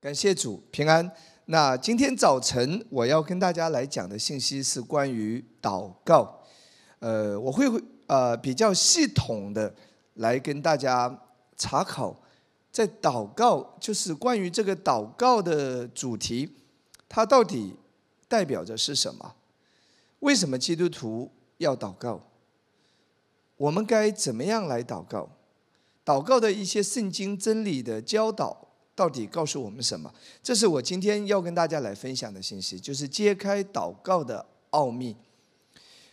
感谢主平安。那今天早晨我要跟大家来讲的信息是关于祷告。呃，我会呃比较系统的来跟大家查考，在祷告就是关于这个祷告的主题，它到底代表着是什么？为什么基督徒要祷告？我们该怎么样来祷告？祷告的一些圣经真理的教导。到底告诉我们什么？这是我今天要跟大家来分享的信息，就是揭开祷告的奥秘。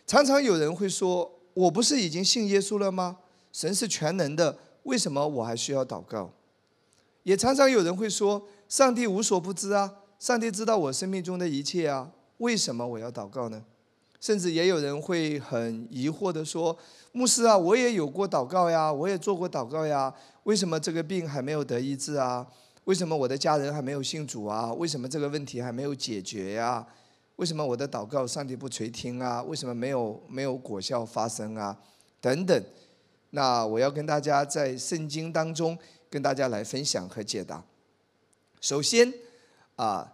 常常有人会说：“我不是已经信耶稣了吗？神是全能的，为什么我还需要祷告？”也常常有人会说：“上帝无所不知啊，上帝知道我生命中的一切啊，为什么我要祷告呢？”甚至也有人会很疑惑地说：“牧师啊，我也有过祷告呀，我也做过祷告呀，为什么这个病还没有得医治啊？”为什么我的家人还没有信主啊？为什么这个问题还没有解决呀？为什么我的祷告上帝不垂听啊？为什么没有没有果效发生啊？等等。那我要跟大家在圣经当中跟大家来分享和解答。首先啊，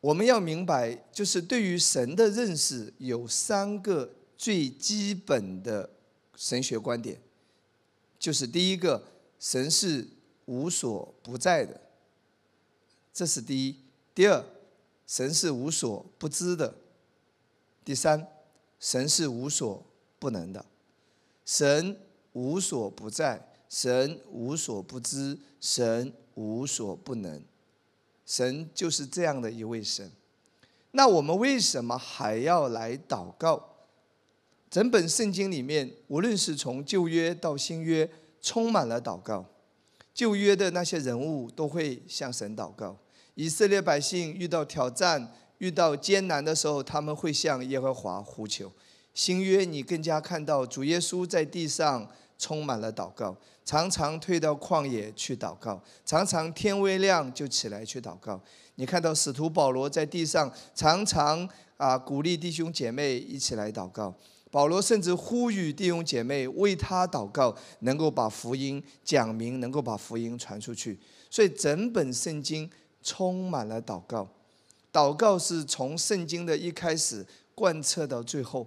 我们要明白，就是对于神的认识有三个最基本的神学观点，就是第一个，神是。无所不在的，这是第一；第二，神是无所不知的；第三，神是无所不能的。神无所不在，神无所不知，神无所不能。神就是这样的一位神。那我们为什么还要来祷告？整本圣经里面，无论是从旧约到新约，充满了祷告。旧约的那些人物都会向神祷告，以色列百姓遇到挑战、遇到艰难的时候，他们会向耶和华呼求。新约你更加看到主耶稣在地上充满了祷告，常常退到旷野去祷告，常常天未亮就起来去祷告。你看到使徒保罗在地上常常啊鼓励弟兄姐妹一起来祷告。保罗甚至呼吁弟兄姐妹为他祷告，能够把福音讲明，能够把福音传出去。所以整本圣经充满了祷告，祷告是从圣经的一开始贯彻到最后，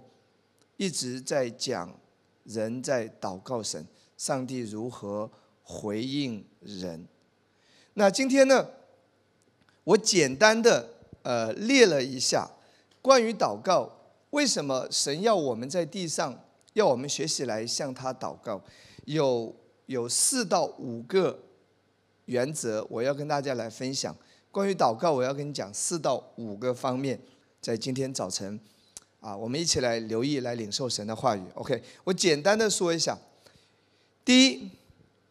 一直在讲人在祷告神，上帝如何回应人。那今天呢，我简单的呃列了一下关于祷告。为什么神要我们在地上，要我们学习来向他祷告？有有四到五个原则，我要跟大家来分享。关于祷告，我要跟你讲四到五个方面，在今天早晨，啊，我们一起来留意，来领受神的话语。OK，我简单的说一下。第一，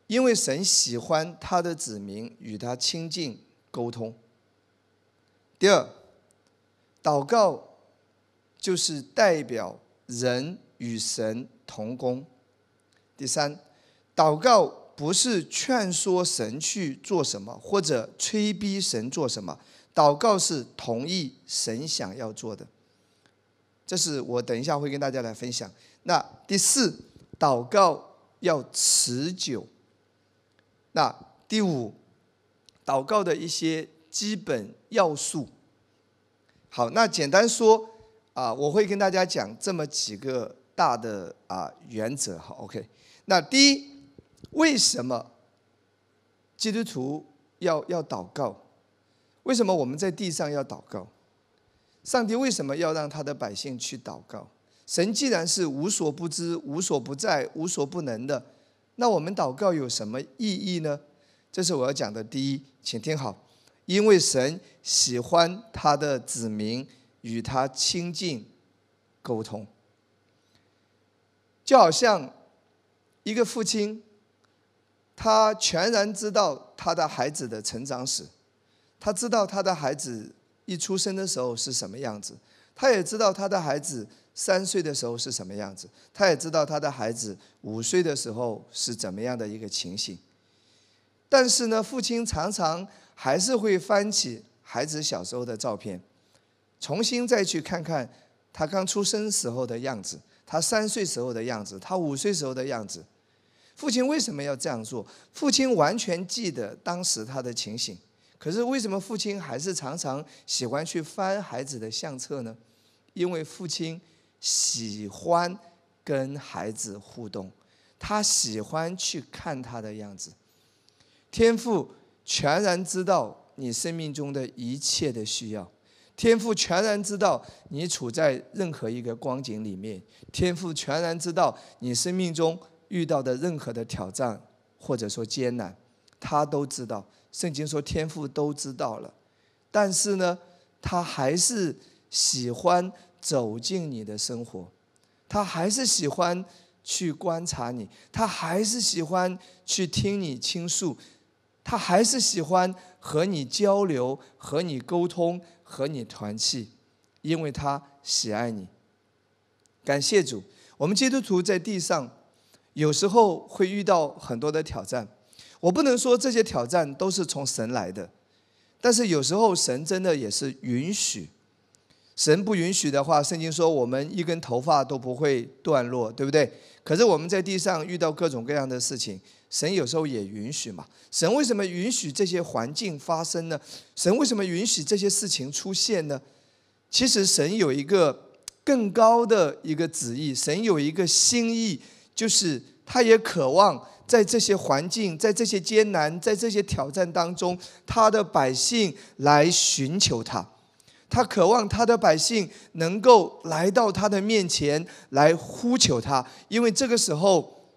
因为神喜欢他的子民与他亲近沟通。第二，祷告。就是代表人与神同工。第三，祷告不是劝说神去做什么，或者催逼神做什么，祷告是同意神想要做的。这是我等一下会跟大家来分享。那第四，祷告要持久。那第五，祷告的一些基本要素。好，那简单说。啊，我会跟大家讲这么几个大的啊原则哈，OK。那第一，为什么基督徒要要祷告？为什么我们在地上要祷告？上帝为什么要让他的百姓去祷告？神既然是无所不知、无所不在、无所不能的，那我们祷告有什么意义呢？这是我要讲的第一，请听好，因为神喜欢他的子民。与他亲近沟通，就好像一个父亲，他全然知道他的孩子的成长史，他知道他的孩子一出生的时候是什么样子，他也知道他的孩子三岁的时候是什么样子，他也知道他的孩子五岁的时候是怎么样的一个情形。但是呢，父亲常常还是会翻起孩子小时候的照片。重新再去看看他刚出生时候的样子，他三岁时候的样子，他五岁时候的样子。父亲为什么要这样做？父亲完全记得当时他的情形，可是为什么父亲还是常常喜欢去翻孩子的相册呢？因为父亲喜欢跟孩子互动，他喜欢去看他的样子。天父全然知道你生命中的一切的需要，天父全然知道你处在任何一个光景里面，天父全然知道你生命中遇到的任何的挑战或者说艰难，他都知道。圣经说天父都知道了，但是呢，他还是喜欢走进你的生活，他还是喜欢去观察你，他还是喜欢去听你倾诉，他还是喜欢和你交流、和你沟通、和你团契，因为他喜爱你。感谢主，我们基督徒在地上有时候会遇到很多的挑战。我不能说这些挑战都是从神来的，但是有时候神真的也是允许。神不允许的话，圣经说我们一根头发都不会断落，对不对？可是我们在地上遇到各种各样的事情，神有时候也允许嘛。神为什么允许这些环境发生呢？神为什么允许这些事情出现呢？其实神有一个更高的一个旨意，神有一个心意，就是他也渴望。在这些环境，在这些艰难，在这些挑战当中，他的百姓来寻求他，他渴望他的百姓能够来到他的面前来呼求他，因为这个时候，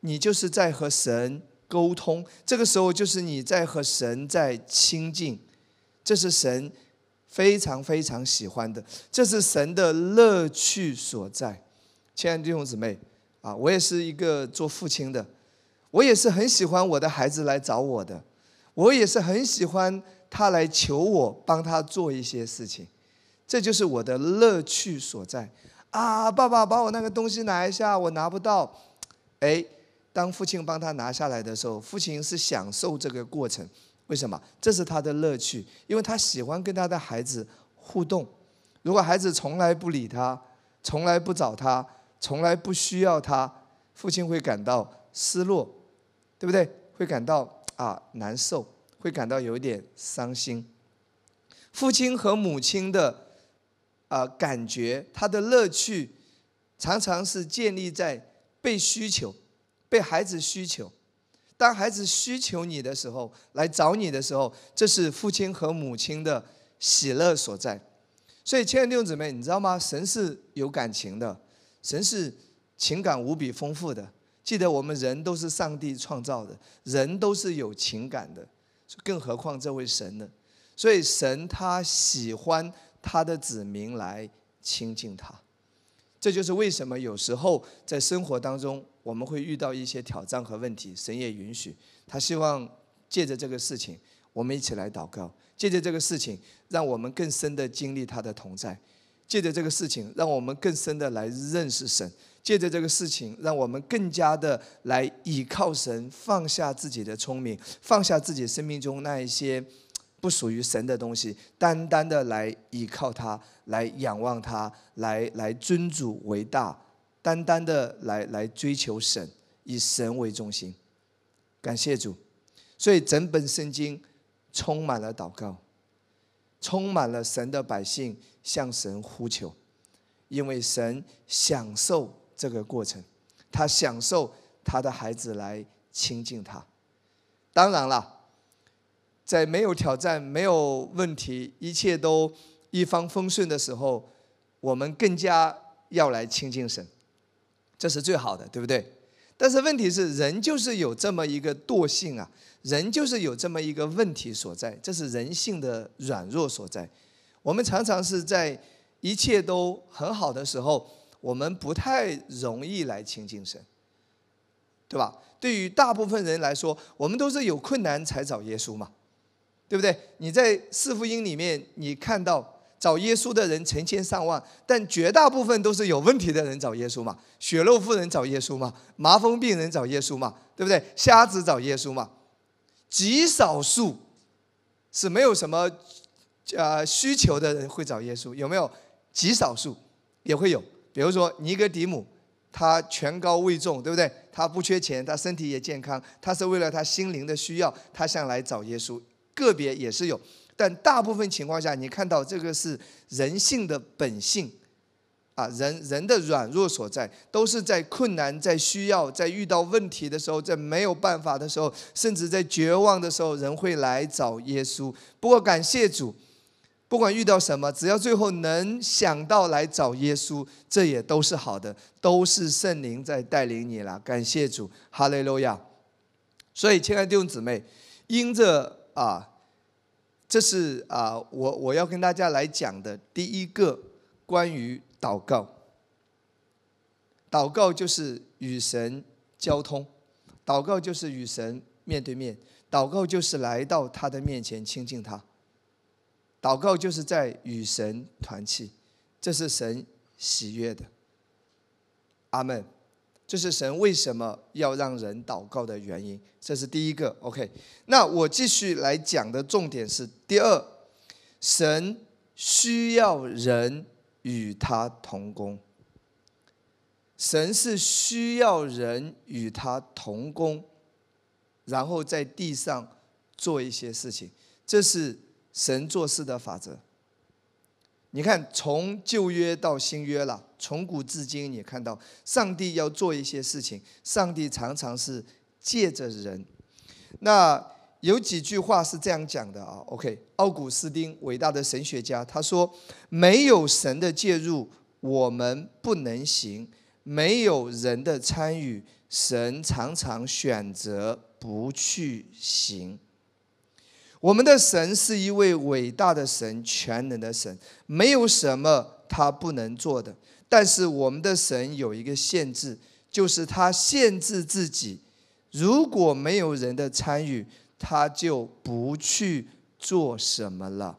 你就是在和神沟通，这个时候就是你在和神在亲近，这是神非常非常喜欢的，这是神的乐趣所在。亲爱的弟兄姊妹啊，我也是一个做父亲的。我也是很喜欢我的孩子来找我的，我也是很喜欢他来求我帮他做一些事情，这就是我的乐趣所在。啊，爸爸把我那个东西拿一下，我拿不到。哎，当父亲帮他拿下来的时候，父亲是享受这个过程。为什么？这是他的乐趣，因为他喜欢跟他的孩子互动。如果孩子从来不理他，从来不找他，从来不需要他，父亲会感到失落。对不对？会感到啊难受，会感到有点伤心。父亲和母亲的啊感觉，他的乐趣，常常是建立在被需求、被孩子需求。当孩子需求你的时候，来找你的时候，这是父亲和母亲的喜乐所在。所以，亲爱的弟兄姊妹，你知道吗？神是有感情的，神是情感无比丰富的。记得我们人都是上帝创造的，人都是有情感的，更何况这位神呢？所以神他喜欢他的子民来亲近他，这就是为什么有时候在生活当中我们会遇到一些挑战和问题，神也允许，他希望借着这个事情，我们一起来祷告，借着这个事情，让我们更深的经历他的同在，借着这个事情，让我们更深的来认识神。借着这个事情，让我们更加的来倚靠神，放下自己的聪明，放下自己生命中那一些不属于神的东西，单单的来倚靠他，来仰望他，来来尊主为大，单单的来来追求神，以神为中心。感谢主，所以整本圣经充满了祷告，充满了神的百姓向神呼求，因为神享受。这个过程，他享受他的孩子来亲近他。当然了，在没有挑战、没有问题、一切都一帆风顺的时候，我们更加要来亲近神，这是最好的，对不对？但是问题是，人就是有这么一个惰性啊，人就是有这么一个问题所在，这是人性的软弱所在。我们常常是在一切都很好的时候。我们不太容易来亲近神，对吧？对于大部分人来说，我们都是有困难才找耶稣嘛，对不对？你在四福音里面，你看到找耶稣的人成千上万，但绝大部分都是有问题的人找耶稣嘛。血肉妇人找耶稣嘛，麻风病人找耶稣嘛，对不对？瞎子找耶稣嘛，极少数是没有什么呃需求的人会找耶稣，有没有？极少数也会有。比如说尼格迪姆，他权高位重，对不对？他不缺钱，他身体也健康，他是为了他心灵的需要，他想来找耶稣。个别也是有，但大部分情况下，你看到这个是人性的本性。啊，人人的软弱所在，都是在困难、在需要、在遇到问题的时候，在没有办法的时候，甚至在绝望的时候，人会来找耶稣。不过感谢主，不管遇到什么，只要最后能想到来找耶稣，这也都是好的，都是圣灵在带领你了。感谢主，哈利路亚。所以，亲爱的弟兄姊妹，因着啊，这是啊，我我要跟大家来讲的第一个关于。祷告，祷告就是与神交通，祷告就是与神面对面，祷告就是来到他的面前亲近他，祷告就是在与神团契，这是神喜悦的。阿门。这是神为什么要让人祷告的原因，这是第一个。OK，那我继续来讲的重点是第二，神需要人。与他同工，神是需要人与他同工，然后在地上做一些事情，这是神做事的法则。你看，从旧约到新约了，从古至今，你看到上帝要做一些事情，上帝常常是借着人。那有几句话是这样讲的啊？OK，奥古斯丁伟大的神学家他说：“没有神的介入，我们不能行；没有人的参与，神常常选择不去行。”我们的神是一位伟大的神，全能的神，没有什么他不能做的。但是我们的神有一个限制，就是他限制自己，如果没有人的参与。他就不去做什么了。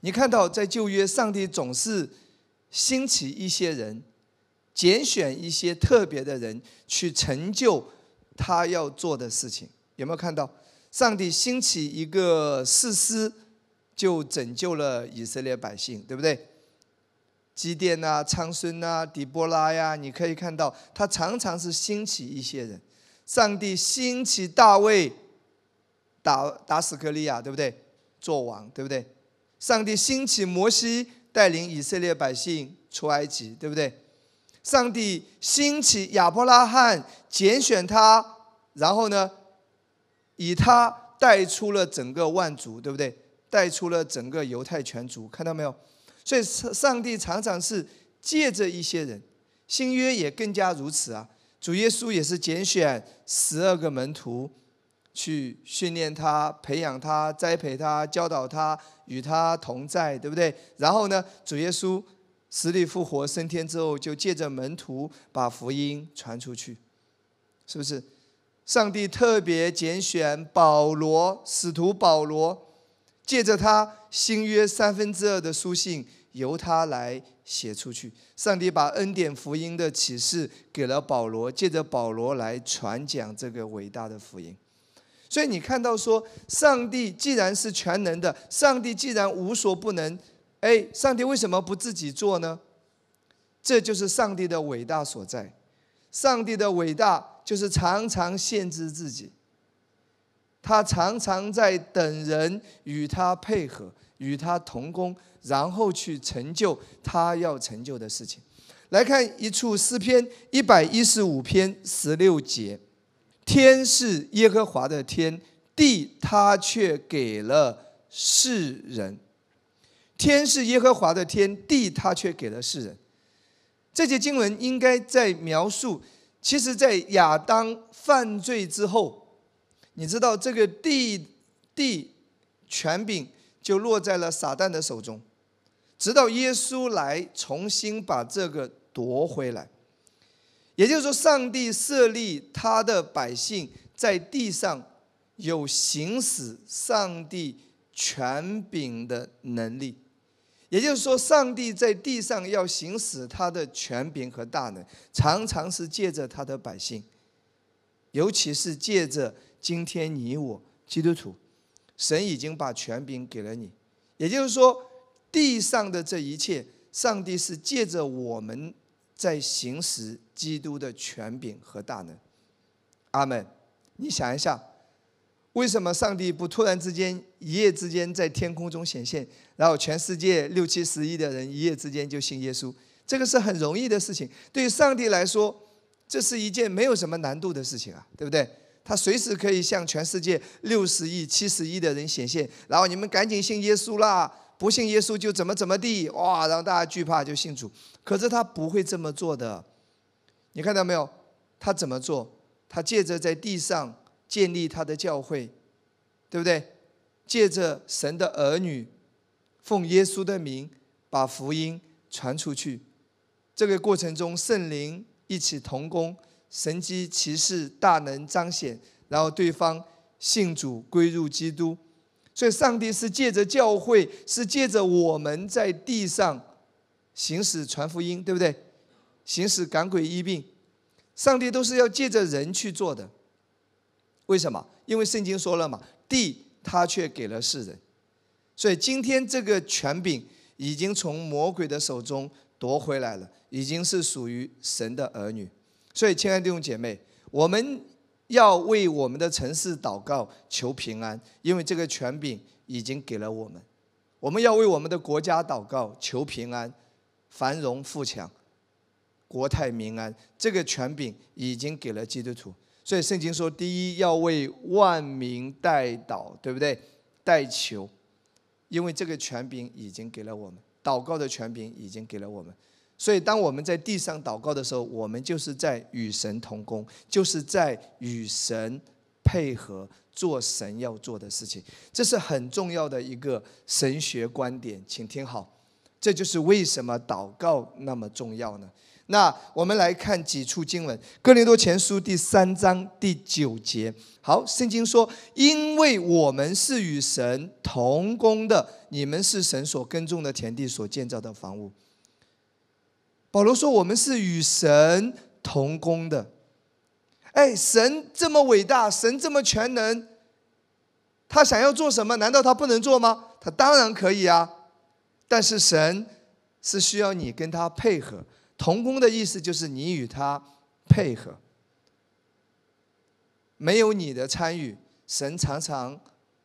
你看到在旧约，上帝总是兴起一些人，拣选一些特别的人去成就他要做的事情。有没有看到？上帝兴起一个士师，就拯救了以色列百姓，对不对？基甸呐、昌孙呐、底波拉呀，你可以看到，他常常是兴起一些人。上帝兴起大卫。打打死克利亚，对不对？做王，对不对？上帝兴起摩西，带领以色列百姓出埃及，对不对？上帝兴起亚伯拉罕，拣选他，然后呢，以他带出了整个万族，对不对？带出了整个犹太全族，看到没有？所以上帝常常是借着一些人，新约也更加如此啊。主耶稣也是拣选十二个门徒。去训练他、培养他、栽培他、教导他，与他同在，对不对？然后呢，主耶稣死里复活、升天之后，就借着门徒把福音传出去，是不是？上帝特别拣选保罗，使徒保罗，借着他新约三分之二的书信由他来写出去。上帝把恩典福音的启示给了保罗，借着保罗来传讲这个伟大的福音。所以你看到说，上帝既然是全能的，上帝既然无所不能，哎，上帝为什么不自己做呢？这就是上帝的伟大所在。上帝的伟大就是常常限制自己，他常常在等人与他配合，与他同工，然后去成就他要成就的事情。来看一处诗篇一百一十五篇十六节。天是耶和华的天，地他却给了世人。天是耶和华的天，地他却给了世人。这节经文应该在描述，其实，在亚当犯罪之后，你知道这个地地权柄就落在了撒旦的手中，直到耶稣来重新把这个夺回来。也就是说，上帝设立他的百姓在地上有行使上帝权柄的能力。也就是说，上帝在地上要行使他的权柄和大能，常常是借着他的百姓，尤其是借着今天你我基督徒，神已经把权柄给了你。也就是说，地上的这一切，上帝是借着我们。在行使基督的权柄和大能，阿门。你想一下，为什么上帝不突然之间一夜之间在天空中显现，然后全世界六七十亿的人一夜之间就信耶稣？这个是很容易的事情，对于上帝来说，这是一件没有什么难度的事情啊，对不对？他随时可以向全世界六十亿、七十亿的人显现，然后你们赶紧信耶稣啦，不信耶稣就怎么怎么地，哇，让大家惧怕就信主。可是他不会这么做的，你看到没有？他怎么做？他借着在地上。建立他的教会，对不对？借着神的儿女，奉耶稣的名，把福音传出去。这个过程中，圣灵一起同工，神机骑士大能彰显，然后对方信主归入基督。所以，上帝是借着教会，是借着我们在地上行使传福音，对不对？行使赶鬼医病，上帝都是要借着人去做的。为什么？因为圣经说了嘛，地他却给了世人，所以今天这个权柄已经从魔鬼的手中夺回来了，已经是属于神的儿女。所以，亲爱的弟兄姐妹，我们要为我们的城市祷告求平安，因为这个权柄已经给了我们；我们要为我们的国家祷告求平安、繁荣富强、国泰民安，这个权柄已经给了基督徒。所以圣经说，第一要为万民代祷，对不对？代求，因为这个权柄已经给了我们，祷告的权柄已经给了我们。所以当我们在地上祷告的时候，我们就是在与神同工，就是在与神配合做神要做的事情。这是很重要的一个神学观点，请听好，这就是为什么祷告那么重要呢？那我们来看几处经文，《哥林多前书》第三章第九节。好，圣经说：“因为我们是与神同工的，你们是神所耕种的田地，所建造的房屋。”保罗说：“我们是与神同工的。”哎，神这么伟大，神这么全能，他想要做什么？难道他不能做吗？他当然可以啊。但是神是需要你跟他配合。同工的意思就是你与他配合，没有你的参与，神常常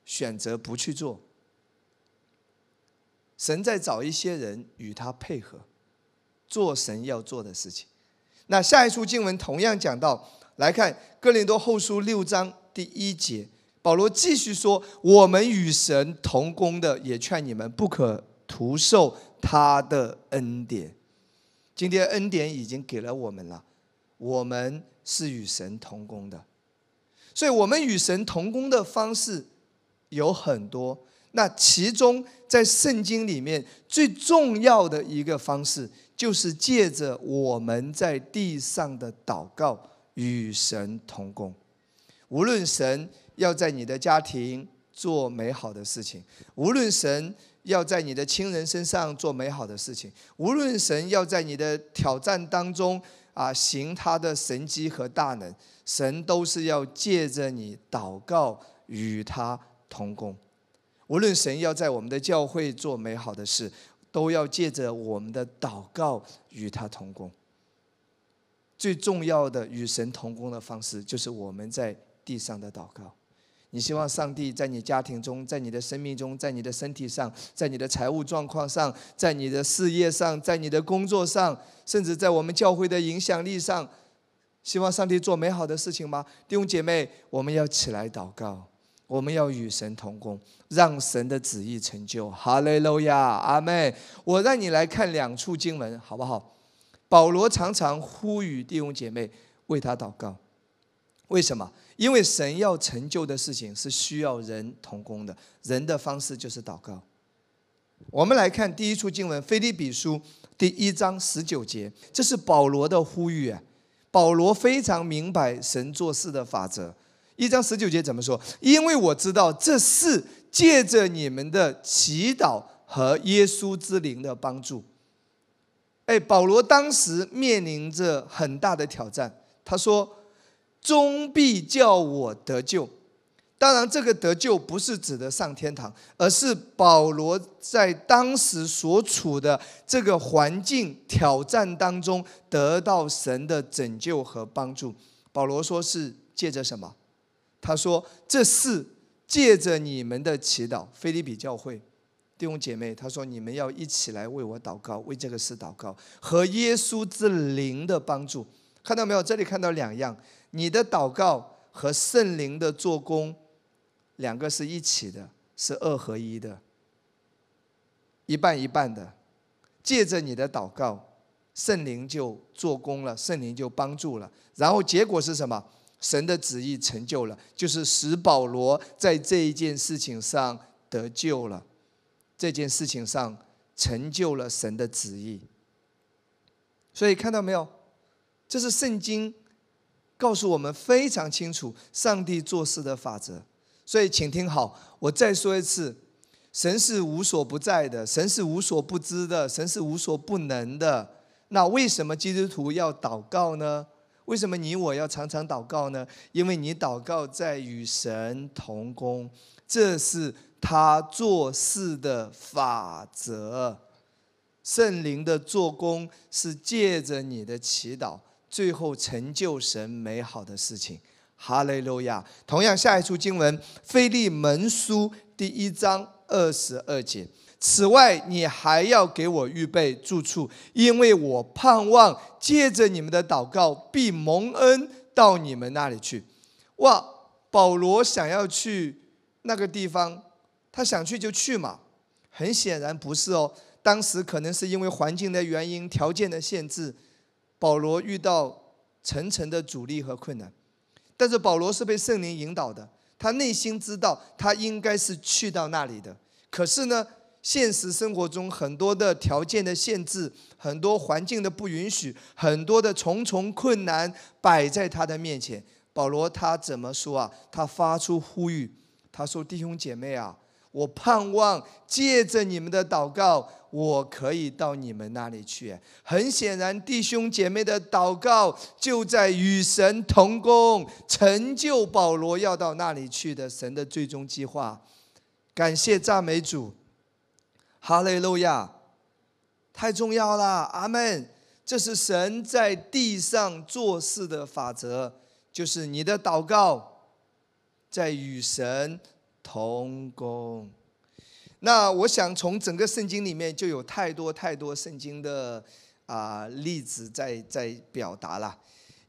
选择不去做。神在找一些人与他配合，做神要做的事情。那下一处经文同样讲到，来看哥林多后书六章第一节，保罗继续说：“我们与神同工的，也劝你们不可徒受他的恩典。”今天恩典已经给了我们了，我们是与神同工的，所以我们与神同工的方式有很多。那其中在圣经里面最重要的一个方式，就是借着我们在地上的祷告与神同工。无论神要在你的家庭做美好的事情，无论神。要在你的亲人身上做美好的事情，无论神要在你的挑战当中啊行他的神迹和大能，神都是要借着你祷告与他同工。无论神要在我们的教会做美好的事，都要借着我们的祷告与他同工。最重要的与神同工的方式，就是我们在地上的祷告。你希望上帝在你家庭中，在你的生命中，在你的身体上，在你的财务状况上，在你的事业上，在你的工作上，甚至在我们教会的影响力上，希望上帝做美好的事情吗？弟兄姐妹，我们要起来祷告，我们要与神同工，让神的旨意成就。哈利路亚，阿妹，我让你来看两处经文，好不好？保罗常常呼吁弟兄姐妹为他祷告，为什么？因为神要成就的事情是需要人同工的，人的方式就是祷告。我们来看第一处经文《腓立比书》第一章十九节，这是保罗的呼吁。保罗非常明白神做事的法则。一章十九节怎么说？因为我知道这事借着你们的祈祷和耶稣之灵的帮助。哎，保罗当时面临着很大的挑战，他说。终必叫我得救。当然，这个得救不是指的上天堂，而是保罗在当时所处的这个环境挑战当中得到神的拯救和帮助。保罗说是借着什么？他说这是借着你们的祈祷，菲利比教会弟兄姐妹，他说你们要一起来为我祷告，为这个事祷告，和耶稣之灵的帮助。看到没有？这里看到两样，你的祷告和圣灵的做工，两个是一起的，是二合一的，一半一半的。借着你的祷告，圣灵就做工了，圣灵就帮助了。然后结果是什么？神的旨意成就了，就是使保罗在这一件事情上得救了，这件事情上成就了神的旨意。所以看到没有？这是圣经告诉我们非常清楚上帝做事的法则。所以请听好，我再说一次：神是无所不在的，神是无所不知的，神是无所不能的。那为什么基督徒要祷告呢？为什么你我要常常祷告呢？因为你祷告在与神同工，这是他做事的法则。圣灵的做工是借着你的祈祷，最后成就神美好的事情。哈利路亚。同样，下一处经文，《腓利门书》第一章二十二节。此外，你还要给我预备住处，因为我盼望借着你们的祷告，必蒙恩到你们那里去。哇，保罗想要去那个地方，他想去就去嘛。很显然不是哦，当时可能是因为环境的原因、条件的限制，保罗遇到层层的阻力和困难。但是保罗是被圣灵引导的，他内心知道他应该是去到那里的。可是呢？现实生活中很多的条件的限制，很多环境的不允许，很多的重重困难摆在他的面前。保罗他怎么说啊？他发出呼吁，他说：“弟兄姐妹啊，我盼望借着你们的祷告，我可以到你们那里去。”很显然，弟兄姐妹的祷告就在与神同工，成就保罗要到那里去的神的最终计划。感谢赞美主。哈利路亚，太重要了，阿门。这是神在地上做事的法则，就是你的祷告在与神同工。那我想从整个圣经里面就有太多太多圣经的啊例子在在表达了。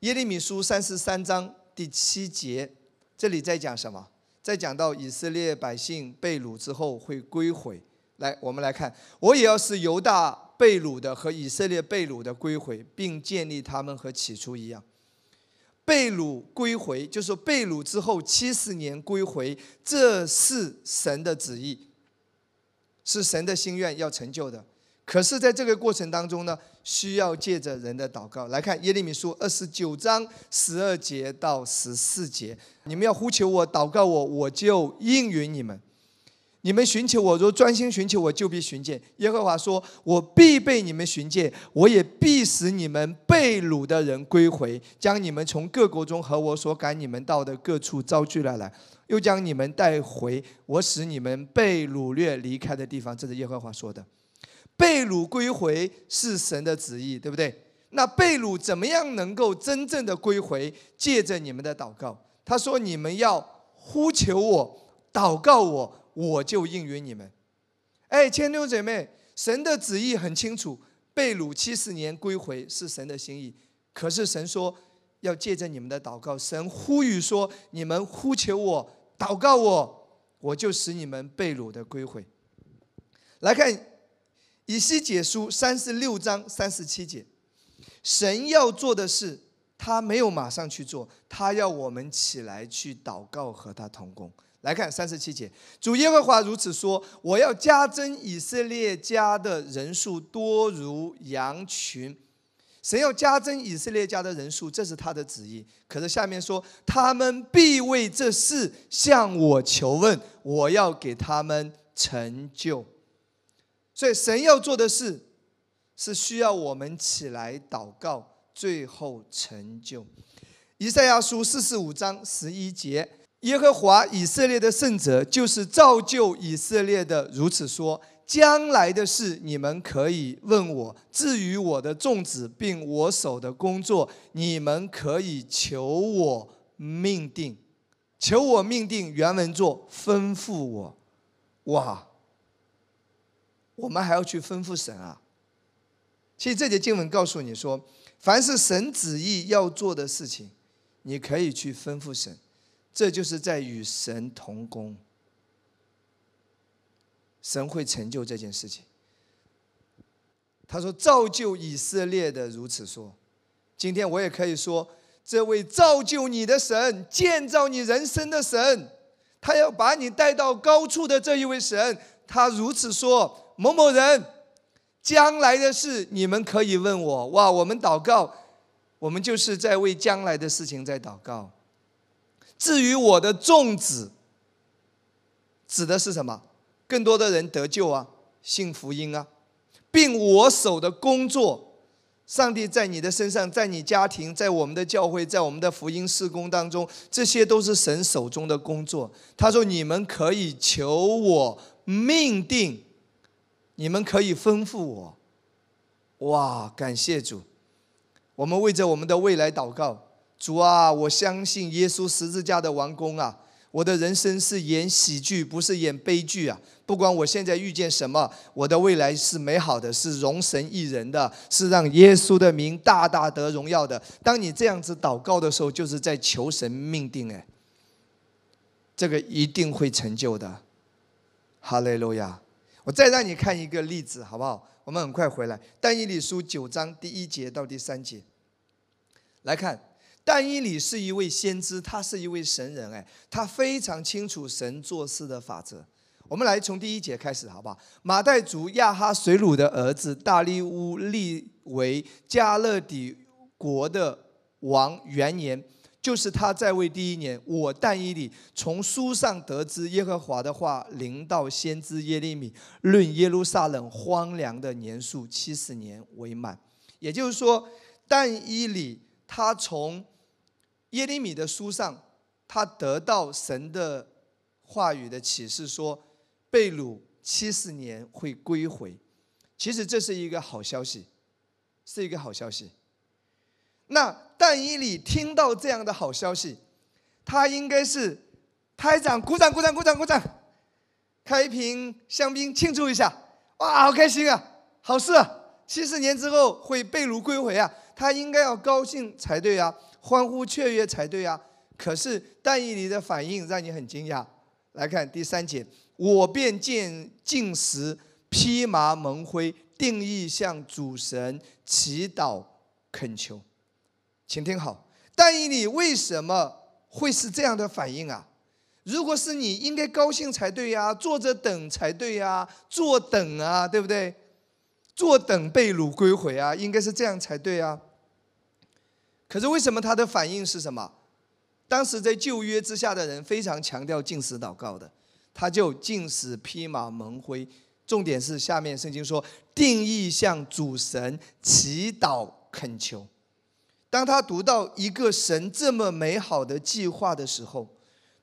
耶利米书三十三章第七节，这里在讲什么？在讲到以色列百姓被掳之后会归回。来，我们来看，我也要是犹大被掳的和以色列被掳的归回，并建立他们和起初一样。被掳归回，就是被掳之后七十年归回，这是神的旨意，是神的心愿要成就的。可是，在这个过程当中呢，需要借着人的祷告来看耶利米书二十九章十二节到十四节，你们要呼求我，祷告我，我就应允你们。你们寻求我，若专心寻求我，就必寻见。耶和华说：“我必被你们寻见，我也必使你们被掳的人归回，将你们从各国中和我所赶你们到的各处招聚了来，又将你们带回我使你们被掳掠离开的地方。”这是耶和华说的。被掳归回是神的旨意，对不对？那被掳怎么样能够真正的归回？借着你们的祷告。他说：“你们要呼求我，祷告我。”我就应允你们，哎，千弟兄姐妹，神的旨意很清楚，被掳七十年归回是神的心意。可是神说要借着你们的祷告，神呼吁说：你们呼求我，祷告我，我就使你们被掳的归回。来看以西结书三十六章三十七节，神要做的事，他没有马上去做，他要我们起来去祷告和他同工。来看三十七节，主耶和华如此说：“我要加增以色列家的人数，多如羊群。神要加增以色列家的人数，这是他的旨意。可是下面说，他们必为这事向我求问，我要给他们成就。所以神要做的事，是需要我们起来祷告，最后成就。以赛亚书四十五章十一节。”耶和华以色列的圣者，就是造就以色列的，如此说：将来的事，你们可以问我；至于我的众子并我手的工作，你们可以求我命定。求我命定。原文作吩咐我，哇！我们还要去吩咐神啊。其实这节经文告诉你说，凡是神旨意要做的事情，你可以去吩咐神，这就是在与神同工。神会成就这件事情。他说：“造就以色列的如此说。”今天我也可以说，这位造就你的神、建造你人生的神，他要把你带到高处的这一位神，他如此说：“某某人，将来的事你们可以问我。”哇，我们祷告，我们就是在为将来的事情在祷告。至于我的众子，指的是什么？更多的人得救啊，信福音啊，并我手的工作，上帝在你的身上，在你家庭，在我们的教会，在我们的福音事工当中，这些都是神手中的工作。他说：“你们可以求我命定，你们可以吩咐我。”哇，感谢主！我们为着我们的未来祷告，主啊，我相信耶稣十字架的完工啊。我的人生是演喜剧，不是演悲剧啊！不管我现在遇见什么，我的未来是美好的，是容神一人的，是让耶稣的名大大得荣耀的。当你这样子祷告的时候，就是在求神命定，哎，这个一定会成就的。哈利路亚！我再让你看一个例子，好不好？我们很快回来。但以理书九章第一节到第三节，来看。但以理是一位先知，他是一位神人，哎，他非常清楚神做事的法则。我们来从第一节开始，好不好？马代族亚哈水鲁的儿子大利乌立为加勒底国的王元年，就是他在位第一年。我但以理从书上得知耶和华的话临到先知耶利米，论耶路撒冷荒凉的年数七十年为满。也就是说，但以理他从耶利米的书上，他得到神的话语的启示，说贝鲁七十年会归回。其实这是一个好消息，是一个好消息。那但以理听到这样的好消息，他应该是拍掌、鼓掌、鼓掌、鼓掌、鼓掌，开一瓶香槟庆祝一下。哇，好开心啊！好事啊！七十年之后会被掳归回啊！他应该要高兴才对啊！欢呼雀跃才对啊！可是但以理的反应让你很惊讶。来看第三节，我便见进食，披麻蒙灰，定义向主神祈祷恳求。请听好，但以理为什么会是这样的反应啊？如果是你，应该高兴才对呀，坐着等才对呀，坐等啊，对不对？坐等被掳归回啊，应该是这样才对啊。可是为什么他的反应是什么？当时在旧约之下的人非常强调禁食祷告的，他就禁食披麻蒙灰。重点是下面圣经说，定义向主神祈祷恳求。当他读到一个神这么美好的计划的时候，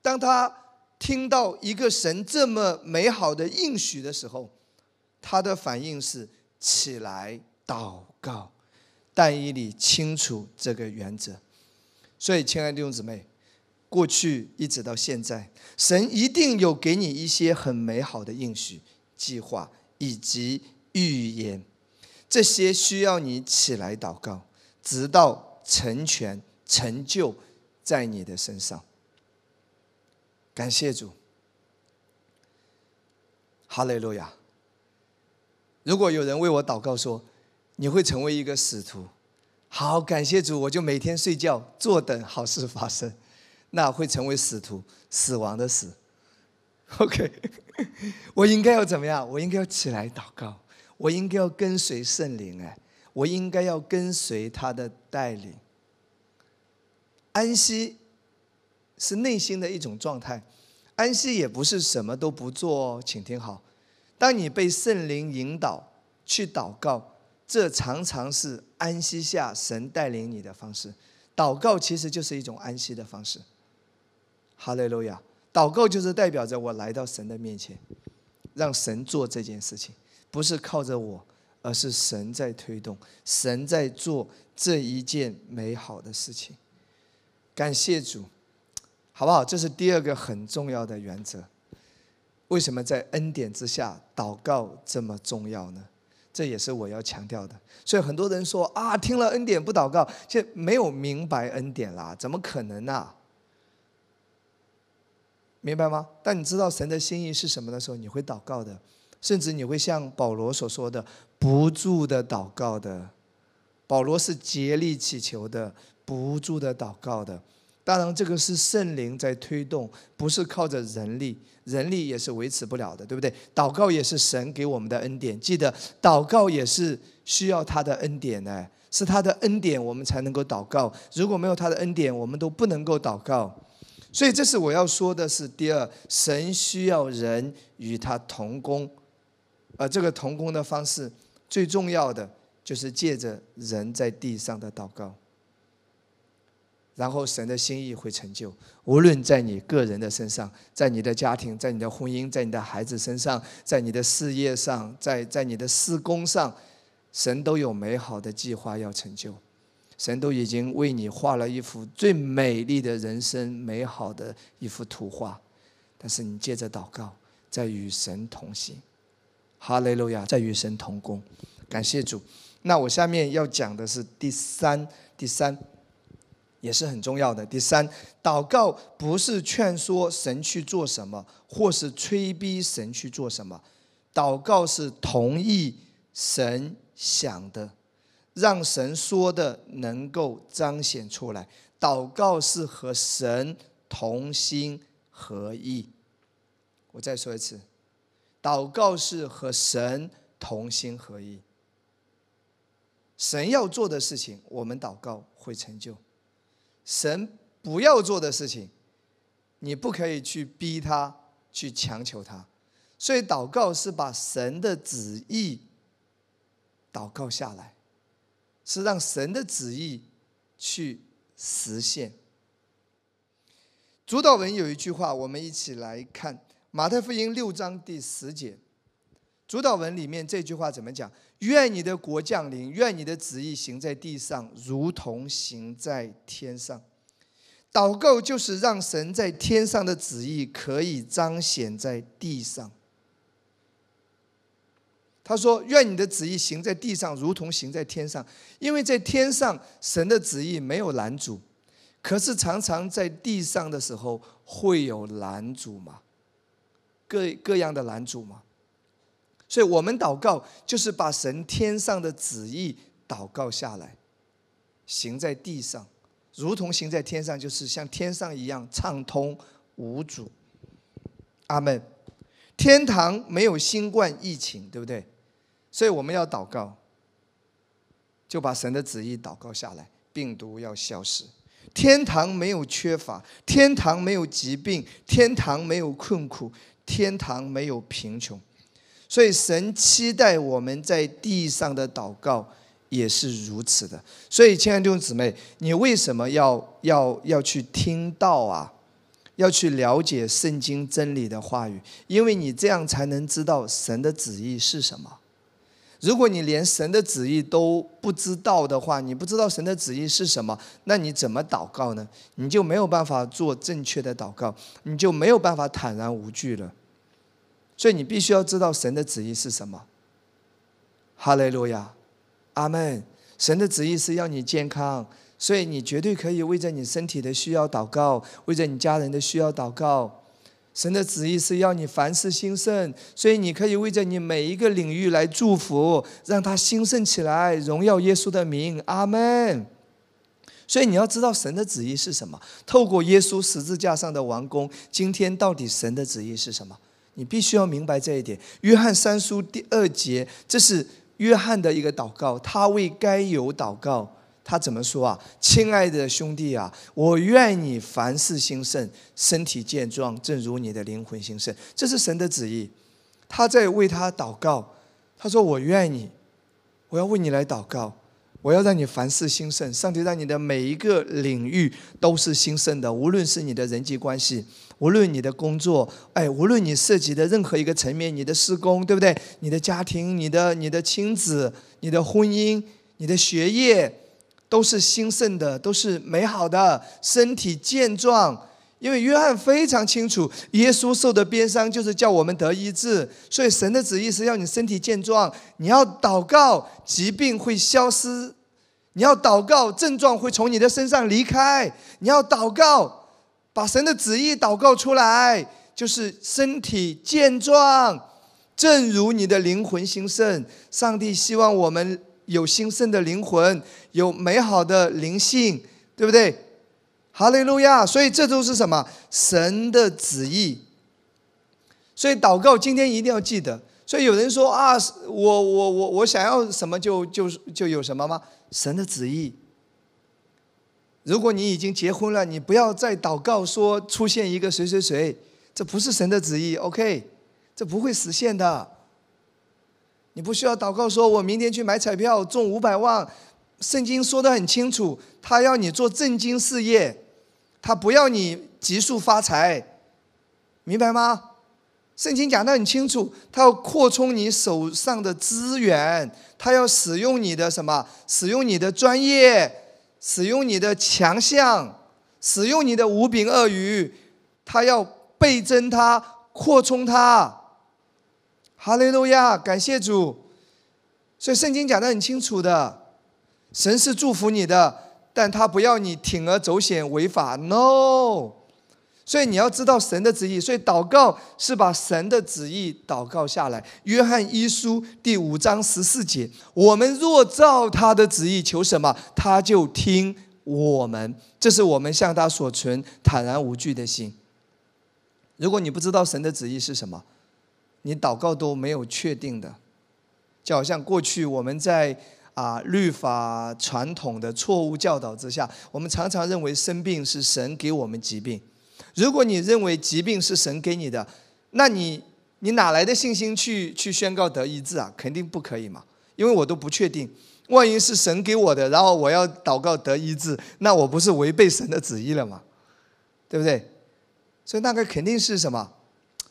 当他听到一个神这么美好的应许的时候，他的反应是起来祷告。但以理清楚这个原则，所以亲爱的弟兄姊妹，过去一直到现在，神一定有给你一些很美好的应许、计划以及预言，这些需要你起来祷告，直到成全、成就在你的身上。感谢主，哈利路亚！如果有人为我祷告说，你会成为一个使徒，好，感谢主，我就每天睡觉坐等好事发生，那会成为使徒，死亡的死。OK，我应该要怎么样？我应该要起来祷告，我应该要跟随圣灵，哎，我应该要跟随他的带领。安息是内心的一种状态，安息也不是什么都不做哦，请听好，当你被圣灵引导去祷告。这常常是安息下神带领你的方式，祷告其实就是一种安息的方式。哈利路亚，祷告就是代表着我来到神的面前，让神做这件事情，不是靠着我，而是神在推动，神在做这一件美好的事情。感谢主，好不好？这是第二个很重要的原则。为什么在恩典之下祷告这么重要呢？这也是我要强调的。所以很多人说啊，听了恩典不祷告，就没有明白恩典啦，怎么可能呢？明白吗？但你知道神的心意是什么的时候，你会祷告的，甚至你会像保罗所说的，不住的祷告的。保罗是竭力祈求的，不住的祷告的。当然，这个是圣灵在推动，不是靠着人力，人力也是维持不了的，对不对？祷告也是神给我们的恩典，记得祷告也是需要他的恩典呢，是他的恩典我们才能够祷告。如果没有他的恩典，我们都不能够祷告。所以，这是我要说的是第二，神需要人与他同工，而这个同工的方式最重要的就是借着人在地上的祷告。然后神的心意会成就，无论在你个人的身上，在你的家庭，在你的婚姻，在你的孩子身上，在你的事业上，在在你的施工上，神都有美好的计划要成就。神都已经为你画了一幅最美丽的人生，美好的一幅图画。但是你接着祷告，在与神同行，哈雷路亚，在与神同工。感谢主。那我下面要讲的是第三，第三。也是很重要的。第三，祷告不是劝说神去做什么，或是催逼神去做什么，祷告是同意神想的，让神说的能够彰显出来。祷告是和神同心合意。我再说一次，祷告是和神同心合意。神要做的事情，我们祷告会成就。神不要做的事情，你不可以去逼他，去强求他。所以祷告是把神的旨意祷告下来，是让神的旨意去实现。主导文有一句话，我们一起来看马太福音六章第十节。主导文里面这句话怎么讲？愿你的国降临，愿你的旨意行在地上，如同行在天上。祷告就是让神在天上的旨意可以彰显在地上。他说：“愿你的旨意行在地上，如同行在天上。因为在天上，神的旨意没有拦阻，可是常常在地上的时候会有拦阻嘛，各各样的拦阻嘛。”所以我们祷告就是把神天上的旨意祷告下来，行在地上，如同行在天上，就是像天上一样畅通无阻。阿门。天堂没有新冠疫情，对不对？所以我们要祷告，就把神的旨意祷告下来，病毒要消失。天堂没有缺乏，天堂没有疾病，天堂没有困苦，天堂没有贫穷。所以，神期待我们在地上的祷告也是如此的。所以，亲爱的弟兄姊妹，你为什么要要要去听道啊？要去了解圣经真理的话语？因为你这样才能知道神的旨意是什么。如果你连神的旨意都不知道的话，你不知道神的旨意是什么，那你怎么祷告呢？你就没有办法做正确的祷告，你就没有办法坦然无惧了。所以你必须要知道神的旨意是什么。哈利路亚，阿门。神的旨意是要你健康，所以你绝对可以为着你身体的需要祷告，为着你家人的需要祷告。神的旨意是要你凡事兴盛，所以你可以为着你每一个领域来祝福，让它兴盛起来，荣耀耶稣的名。阿门。所以你要知道神的旨意是什么。透过耶稣十字架上的王宫，今天到底神的旨意是什么？你必须要明白这一点。约翰三书第二节，这是约翰的一个祷告，他为该有祷告。他怎么说啊？亲爱的兄弟啊，我愿你凡事兴盛，身体健壮，正如你的灵魂兴盛。这是神的旨意。他在为他祷告。他说：“我愿你，我要为你来祷告。”我要让你凡事兴盛，上帝让你的每一个领域都是兴盛的，无论是你的人际关系，无论你的工作，哎，无论你涉及的任何一个层面，你的施工，对不对？你的家庭、你的你的亲子、你的婚姻、你的学业，都是兴盛的，都是美好的，身体健壮，因为约翰非常清楚，耶稣受的鞭伤就是叫我们得医治，所以神的旨意是要你身体健壮。你要祷告，疾病会消失；你要祷告，症状会从你的身上离开；你要祷告，把神的旨意祷告出来，就是身体健壮，正如你的灵魂兴盛。上帝希望我们有兴盛的灵魂，有美好的灵性，对不对？哈利路亚！所以这都是什么？神的旨意。所以祷告今天一定要记得。所以有人说啊，我我我我想要什么就就就有什么吗？神的旨意。如果你已经结婚了，你不要再祷告说出现一个谁谁谁，这不是神的旨意。OK，这不会实现的。你不需要祷告说，我明天去买彩票中五百万。圣经说的很清楚，他要你做正经事业。他不要你急速发财，明白吗？圣经讲得很清楚，他要扩充你手上的资源，他要使用你的什么？使用你的专业，使用你的强项，使用你的五柄鳄鱼，他要倍增它，扩充它。哈利路亚，感谢主。所以圣经讲得很清楚的，神是祝福你的。但他不要你铤而走险违法，no。所以你要知道神的旨意，所以祷告是把神的旨意祷告下来。约翰一书第五章十四节：我们若照他的旨意求什么，他就听我们。这是我们向他所存坦然无惧的心。如果你不知道神的旨意是什么，你祷告都没有确定的，就好像过去我们在。啊，律法传统的错误教导之下，我们常常认为生病是神给我们疾病。如果你认为疾病是神给你的，那你你哪来的信心去去宣告得医治啊？肯定不可以嘛，因为我都不确定。万一是神给我的，然后我要祷告得医治，那我不是违背神的旨意了吗？对不对？所以那个肯定是什么？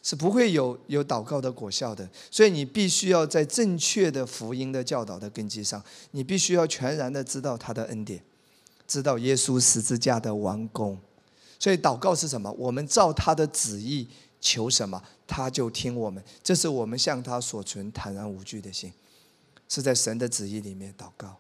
是不会有有祷告的果效的，所以你必须要在正确的福音的教导的根基上，你必须要全然的知道他的恩典，知道耶稣十字架的完工。所以祷告是什么？我们照他的旨意求什么，他就听我们。这是我们向他所存坦然无惧的心，是在神的旨意里面祷告。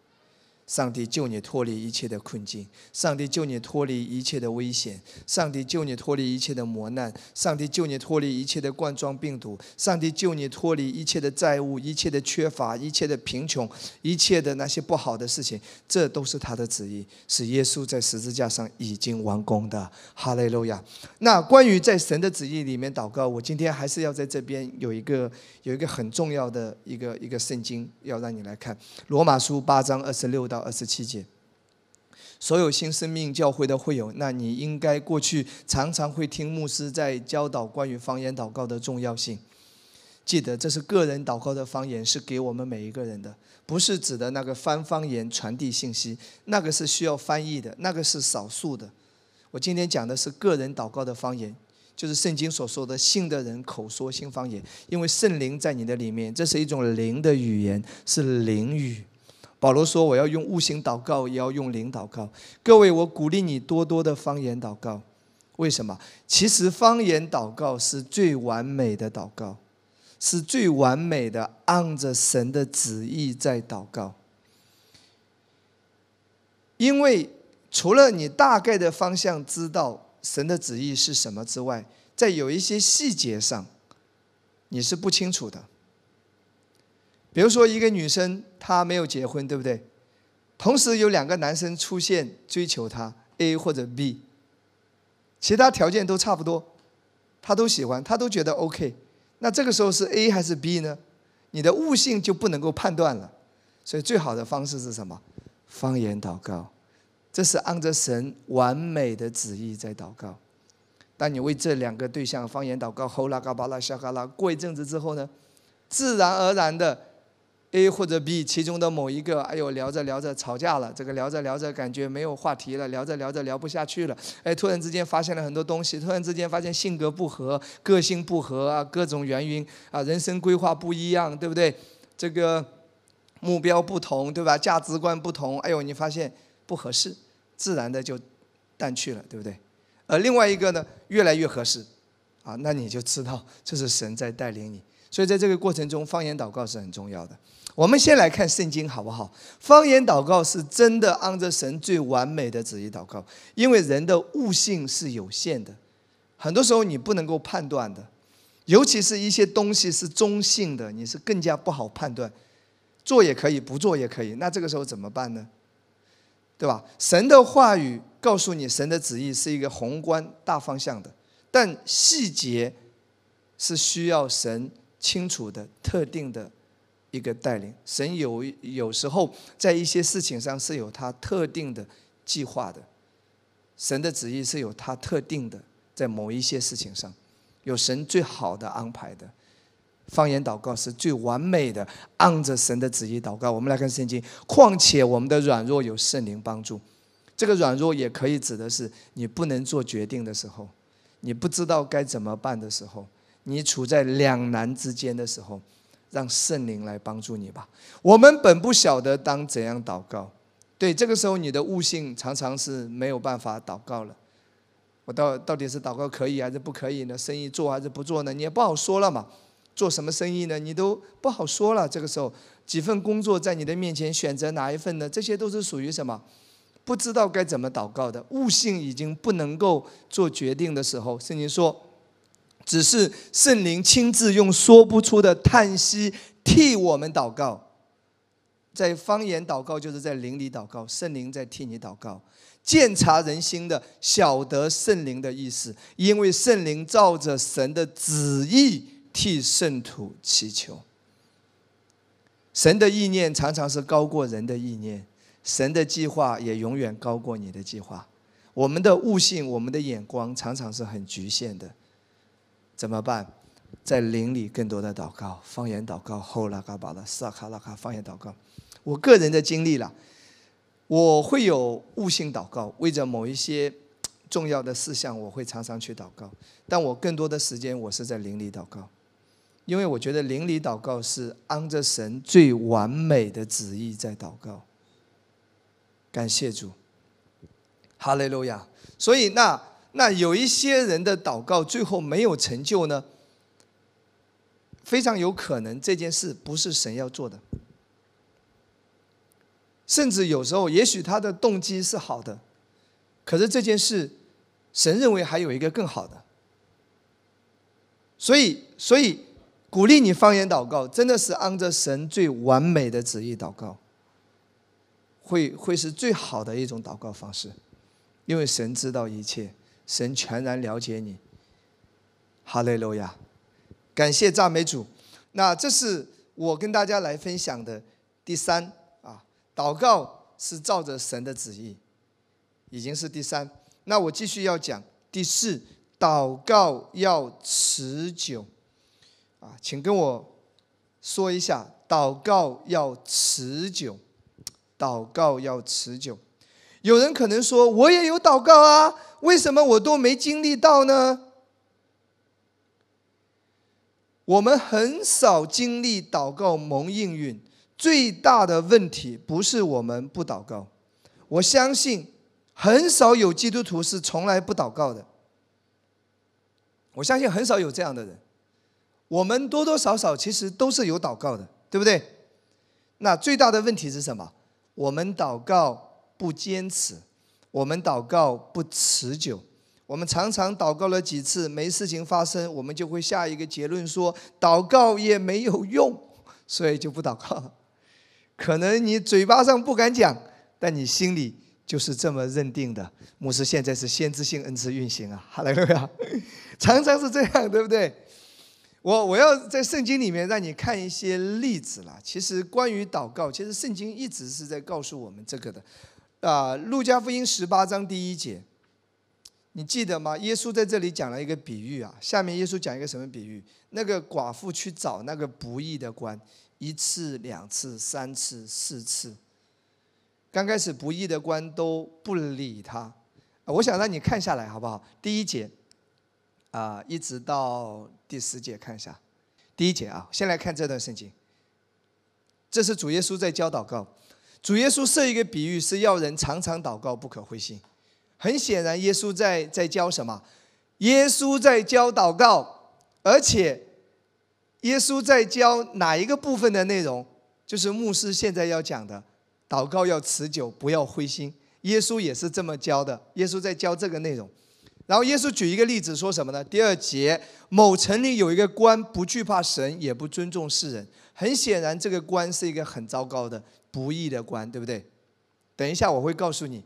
上帝救你脱离一切的困境，上帝救你脱离一切的危险，上帝救你脱离一切的磨难，上帝救你脱离一切的冠状病毒，上帝救你脱离一切的债务、一切的缺乏、一切的贫穷、一切的那些不好的事情，这都是他的旨意，是耶稣在十字架上已经完工的。哈利路亚。那关于在神的旨意里面祷告，我今天还是要在这边有一个有一个很重要的一个一个圣经要让你来看，《罗马书》八章二十六到。二十七节，所有新生命教会的会友，那你应该过去常常会听牧师在教导关于方言祷告的重要性。记得，这是个人祷告的方言，是给我们每一个人的，不是指的那个翻方言传递信息，那个是需要翻译的，那个是少数的。我今天讲的是个人祷告的方言，就是圣经所说的信的人口说新方言，因为圣灵在你的里面，这是一种灵的语言，是灵语。保罗说：“我要用悟性祷告，也要用灵祷告。”各位，我鼓励你多多的方言祷告。为什么？其实方言祷告是最完美的祷告，是最完美的按着神的旨意在祷告。因为除了你大概的方向知道神的旨意是什么之外，在有一些细节上，你是不清楚的。比如说，一个女生她没有结婚，对不对？同时有两个男生出现追求她，A 或者 B，其他条件都差不多，她都喜欢，她都觉得 OK。那这个时候是 A 还是 B 呢？你的悟性就不能够判断了。所以最好的方式是什么？方言祷告，这是按着神完美的旨意在祷告。当你为这两个对象方言祷告，吼啦嘎巴啦沙嘎啦，过一阵子之后呢，自然而然的。A 或者 B 其中的某一个，哎呦，聊着聊着吵架了，这个聊着聊着感觉没有话题了，聊着聊着聊不下去了，哎，突然之间发现了很多东西，突然之间发现性格不合、个性不合啊，各种原因啊，人生规划不一样，对不对？这个目标不同，对吧？价值观不同，哎呦，你发现不合适，自然的就淡去了，对不对？而另外一个呢，越来越合适，啊，那你就知道这是神在带领你。所以在这个过程中，方言祷告是很重要的。我们先来看圣经好不好？方言祷告是真的按着神最完美的旨意祷告，因为人的悟性是有限的，很多时候你不能够判断的，尤其是一些东西是中性的，你是更加不好判断。做也可以，不做也可以，那这个时候怎么办呢？对吧？神的话语。告诉你，神的旨意是一个宏观大方向的，但细节是需要神清楚的、特定的一个带领。神有有时候在一些事情上是有他特定的计划的，神的旨意是有他特定的，在某一些事情上有神最好的安排的。方言祷告是最完美的，按着神的旨意祷告。我们来看圣经，况且我们的软弱有圣灵帮助。这个软弱也可以指的是你不能做决定的时候，你不知道该怎么办的时候，你处在两难之间的时候，让圣灵来帮助你吧。我们本不晓得当怎样祷告，对，这个时候你的悟性常常是没有办法祷告了。我到到底是祷告可以还是不可以呢？生意做还是不做呢？你也不好说了嘛。做什么生意呢？你都不好说了。这个时候几份工作在你的面前，选择哪一份呢？这些都是属于什么？不知道该怎么祷告的悟性已经不能够做决定的时候，圣经说，只是圣灵亲自用说不出的叹息替我们祷告。在方言祷告就是在灵里祷告，圣灵在替你祷告，鉴察人心的，晓得圣灵的意思，因为圣灵照着神的旨意替圣徒祈求。神的意念常常是高过人的意念。神的计划也永远高过你的计划。我们的悟性，我们的眼光常常是很局限的。怎么办？在灵里更多的祷告，方言祷告，后拉嘎巴拉萨卡拉卡方言祷告。我个人的经历了，我会有悟性祷告，为着某一些重要的事项，我会常常去祷告。但我更多的时间，我是在灵里祷告，因为我觉得灵里祷告是按着神最完美的旨意在祷告。感谢主，哈利路亚。所以那那有一些人的祷告最后没有成就呢，非常有可能这件事不是神要做的，甚至有时候也许他的动机是好的，可是这件事神认为还有一个更好的，所以所以鼓励你方言祷告，真的是按着神最完美的旨意祷告。会会是最好的一种祷告方式，因为神知道一切，神全然了解你。哈利路亚，感谢赞美主。那这是我跟大家来分享的第三啊，祷告是照着神的旨意，已经是第三。那我继续要讲第四，祷告要持久啊，请跟我说一下，祷告要持久。祷告要持久，有人可能说：“我也有祷告啊，为什么我都没经历到呢？”我们很少经历祷告蒙应允，最大的问题不是我们不祷告。我相信很少有基督徒是从来不祷告的。我相信很少有这样的人。我们多多少少其实都是有祷告的，对不对？那最大的问题是什么？我们祷告不坚持，我们祷告不持久，我们常常祷告了几次没事情发生，我们就会下一个结论说祷告也没有用，所以就不祷告了。可能你嘴巴上不敢讲，但你心里就是这么认定的。牧师现在是先知性恩赐运行啊，哈利路亚，常常是这样，对不对？我我要在圣经里面让你看一些例子啦。其实关于祷告，其实圣经一直是在告诉我们这个的。啊，路加福音十八章第一节，你记得吗？耶稣在这里讲了一个比喻啊。下面耶稣讲一个什么比喻？那个寡妇去找那个不义的官，一次、两次、三次、四次。刚开始不义的官都不理他。我想让你看下来好不好？第一节。啊，一直到第十节看一下，第一节啊，先来看这段圣经。这是主耶稣在教祷告，主耶稣设一个比喻，是要人常常祷告，不可灰心。很显然，耶稣在在教什么？耶稣在教祷告，而且耶稣在教哪一个部分的内容？就是牧师现在要讲的，祷告要持久，不要灰心。耶稣也是这么教的。耶稣在教这个内容。然后耶稣举一个例子，说什么呢？第二节，某城里有一个官，不惧怕神，也不尊重世人。很显然，这个官是一个很糟糕的、不义的官，对不对？等一下我会告诉你，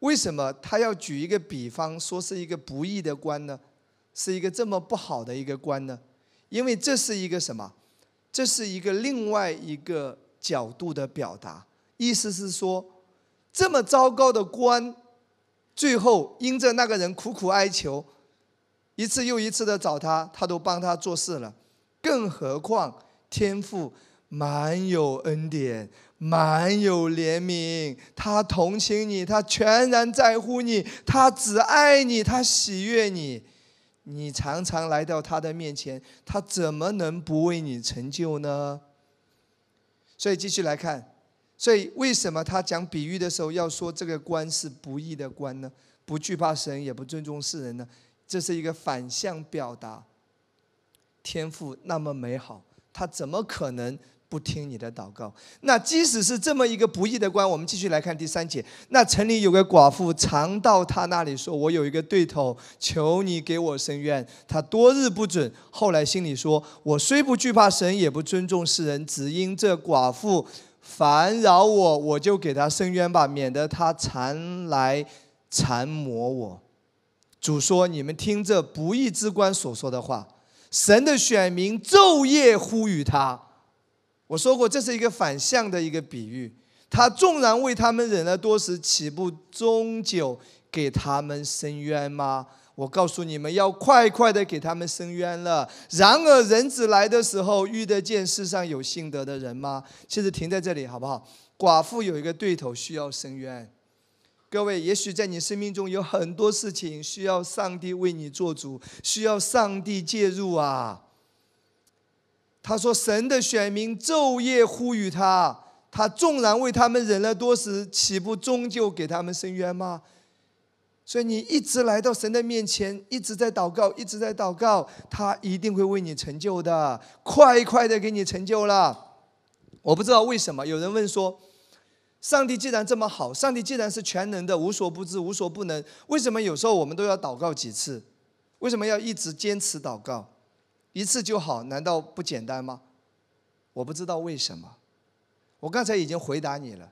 为什么他要举一个比方，说是一个不义的官呢？是一个这么不好的一个官呢？因为这是一个什么？这是一个另外一个角度的表达，意思是说，这么糟糕的官。最后，因着那个人苦苦哀求，一次又一次的找他，他都帮他做事了。更何况天父满有恩典，满有怜悯，他同情你，他全然在乎你，他只爱你，他喜悦你。你常常来到他的面前，他怎么能不为你成就呢？所以继续来看。所以，为什么他讲比喻的时候要说这个官是不义的官呢？不惧怕神，也不尊重世人呢？这是一个反向表达。天赋那么美好，他怎么可能不听你的祷告？那即使是这么一个不义的官，我们继续来看第三节。那城里有个寡妇，常到他那里说：“我有一个对头，求你给我伸冤。”他多日不准，后来心里说：“我虽不惧怕神，也不尊重世人，只因这寡妇。”烦扰我，我就给他伸冤吧，免得他常来缠磨我。主说：“你们听这不义之官所说的话，神的选民昼夜呼吁他。”我说过，这是一个反向的一个比喻。他纵然为他们忍了多时，岂不终究给他们伸冤吗？我告诉你们，要快快的给他们伸冤了。然而人子来的时候，遇得见世上有信德的人吗？其实停在这里好不好？寡妇有一个对头需要伸冤。各位，也许在你生命中有很多事情需要上帝为你做主，需要上帝介入啊。他说：“神的选民昼夜呼吁他，他纵然为他们忍了多时，岂不终究给他们伸冤吗？”所以你一直来到神的面前，一直在祷告，一直在祷告，他一定会为你成就的，快快的给你成就了。我不知道为什么，有人问说，上帝既然这么好，上帝既然是全能的，无所不知，无所不能，为什么有时候我们都要祷告几次？为什么要一直坚持祷告？一次就好，难道不简单吗？我不知道为什么。我刚才已经回答你了。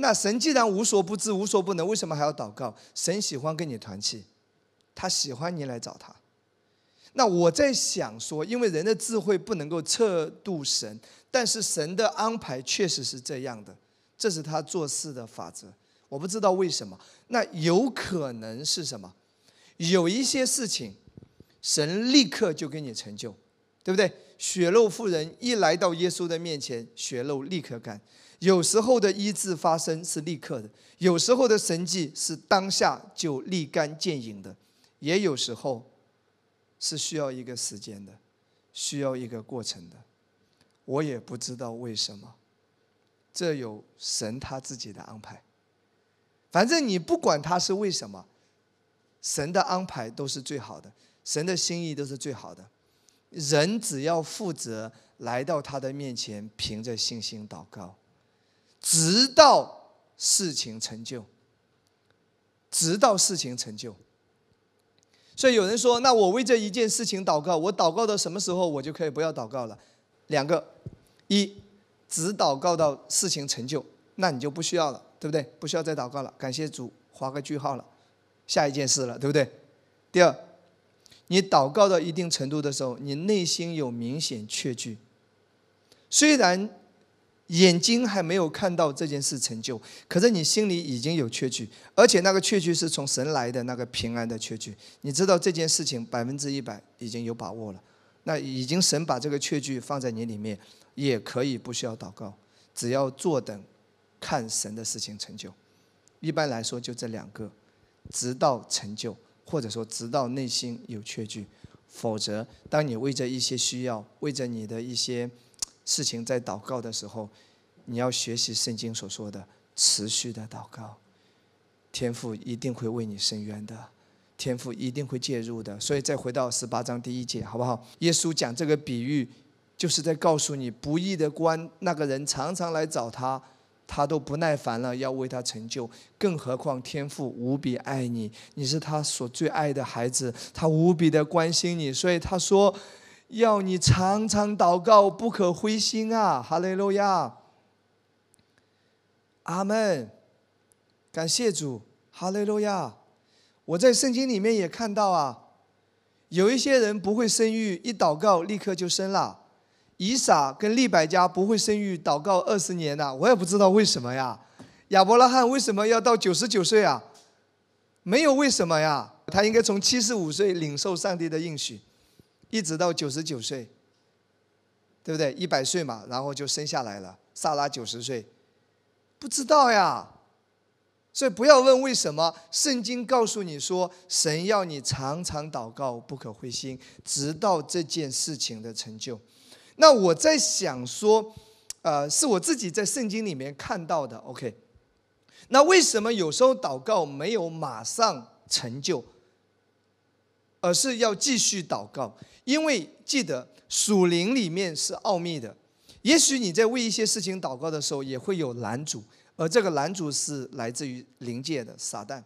那神既然无所不知、无所不能，为什么还要祷告？神喜欢跟你团契，他喜欢你来找他。那我在想说，因为人的智慧不能够测度神，但是神的安排确实是这样的，这是他做事的法则。我不知道为什么。那有可能是什么？有一些事情，神立刻就给你成就，对不对？血肉妇人一来到耶稣的面前，血肉立刻干。有时候的医治发生是立刻的，有时候的神迹是当下就立竿见影的，也有时候是需要一个时间的，需要一个过程的。我也不知道为什么，这有神他自己的安排。反正你不管他是为什么，神的安排都是最好的，神的心意都是最好的。人只要负责来到他的面前，凭着信心祷告。直到事情成就，直到事情成就。所以有人说：“那我为这一件事情祷告，我祷告到什么时候，我就可以不要祷告了？”两个，一，只祷告到事情成就，那你就不需要了，对不对？不需要再祷告了，感谢主，划个句号了，下一件事了，对不对？第二，你祷告到一定程度的时候，你内心有明显确据，虽然。眼睛还没有看到这件事成就，可是你心里已经有确据，而且那个确据是从神来的那个平安的确据。你知道这件事情百分之一百已经有把握了，那已经神把这个确据放在你里面，也可以不需要祷告，只要坐等看神的事情成就。一般来说就这两个，直到成就，或者说直到内心有确据，否则当你为着一些需要，为着你的一些。事情在祷告的时候，你要学习圣经所说的持续的祷告。天父一定会为你伸冤的，天父一定会介入的。所以再回到十八章第一节，好不好？耶稣讲这个比喻，就是在告诉你，不义的官那个人常常来找他。他都不耐烦了，要为他成就，更何况天父无比爱你，你是他所最爱的孩子，他无比的关心你，所以他说，要你常常祷告，不可灰心啊！哈利路亚，阿门，感谢主，哈利路亚。我在圣经里面也看到啊，有一些人不会生育，一祷告立刻就生了。以撒跟利百加不会生育，祷告二十年呐，我也不知道为什么呀。亚伯拉罕为什么要到九十九岁啊？没有为什么呀，他应该从七十五岁领受上帝的应许，一直到九十九岁，对不对？一百岁嘛，然后就生下来了。萨拉九十岁，不知道呀。所以不要问为什么，圣经告诉你说，神要你常常祷告，不可灰心，直到这件事情的成就。那我在想说，呃，是我自己在圣经里面看到的。OK，那为什么有时候祷告没有马上成就，而是要继续祷告？因为记得属灵里面是奥秘的，也许你在为一些事情祷告的时候，也会有拦阻，而这个拦阻是来自于灵界的撒旦。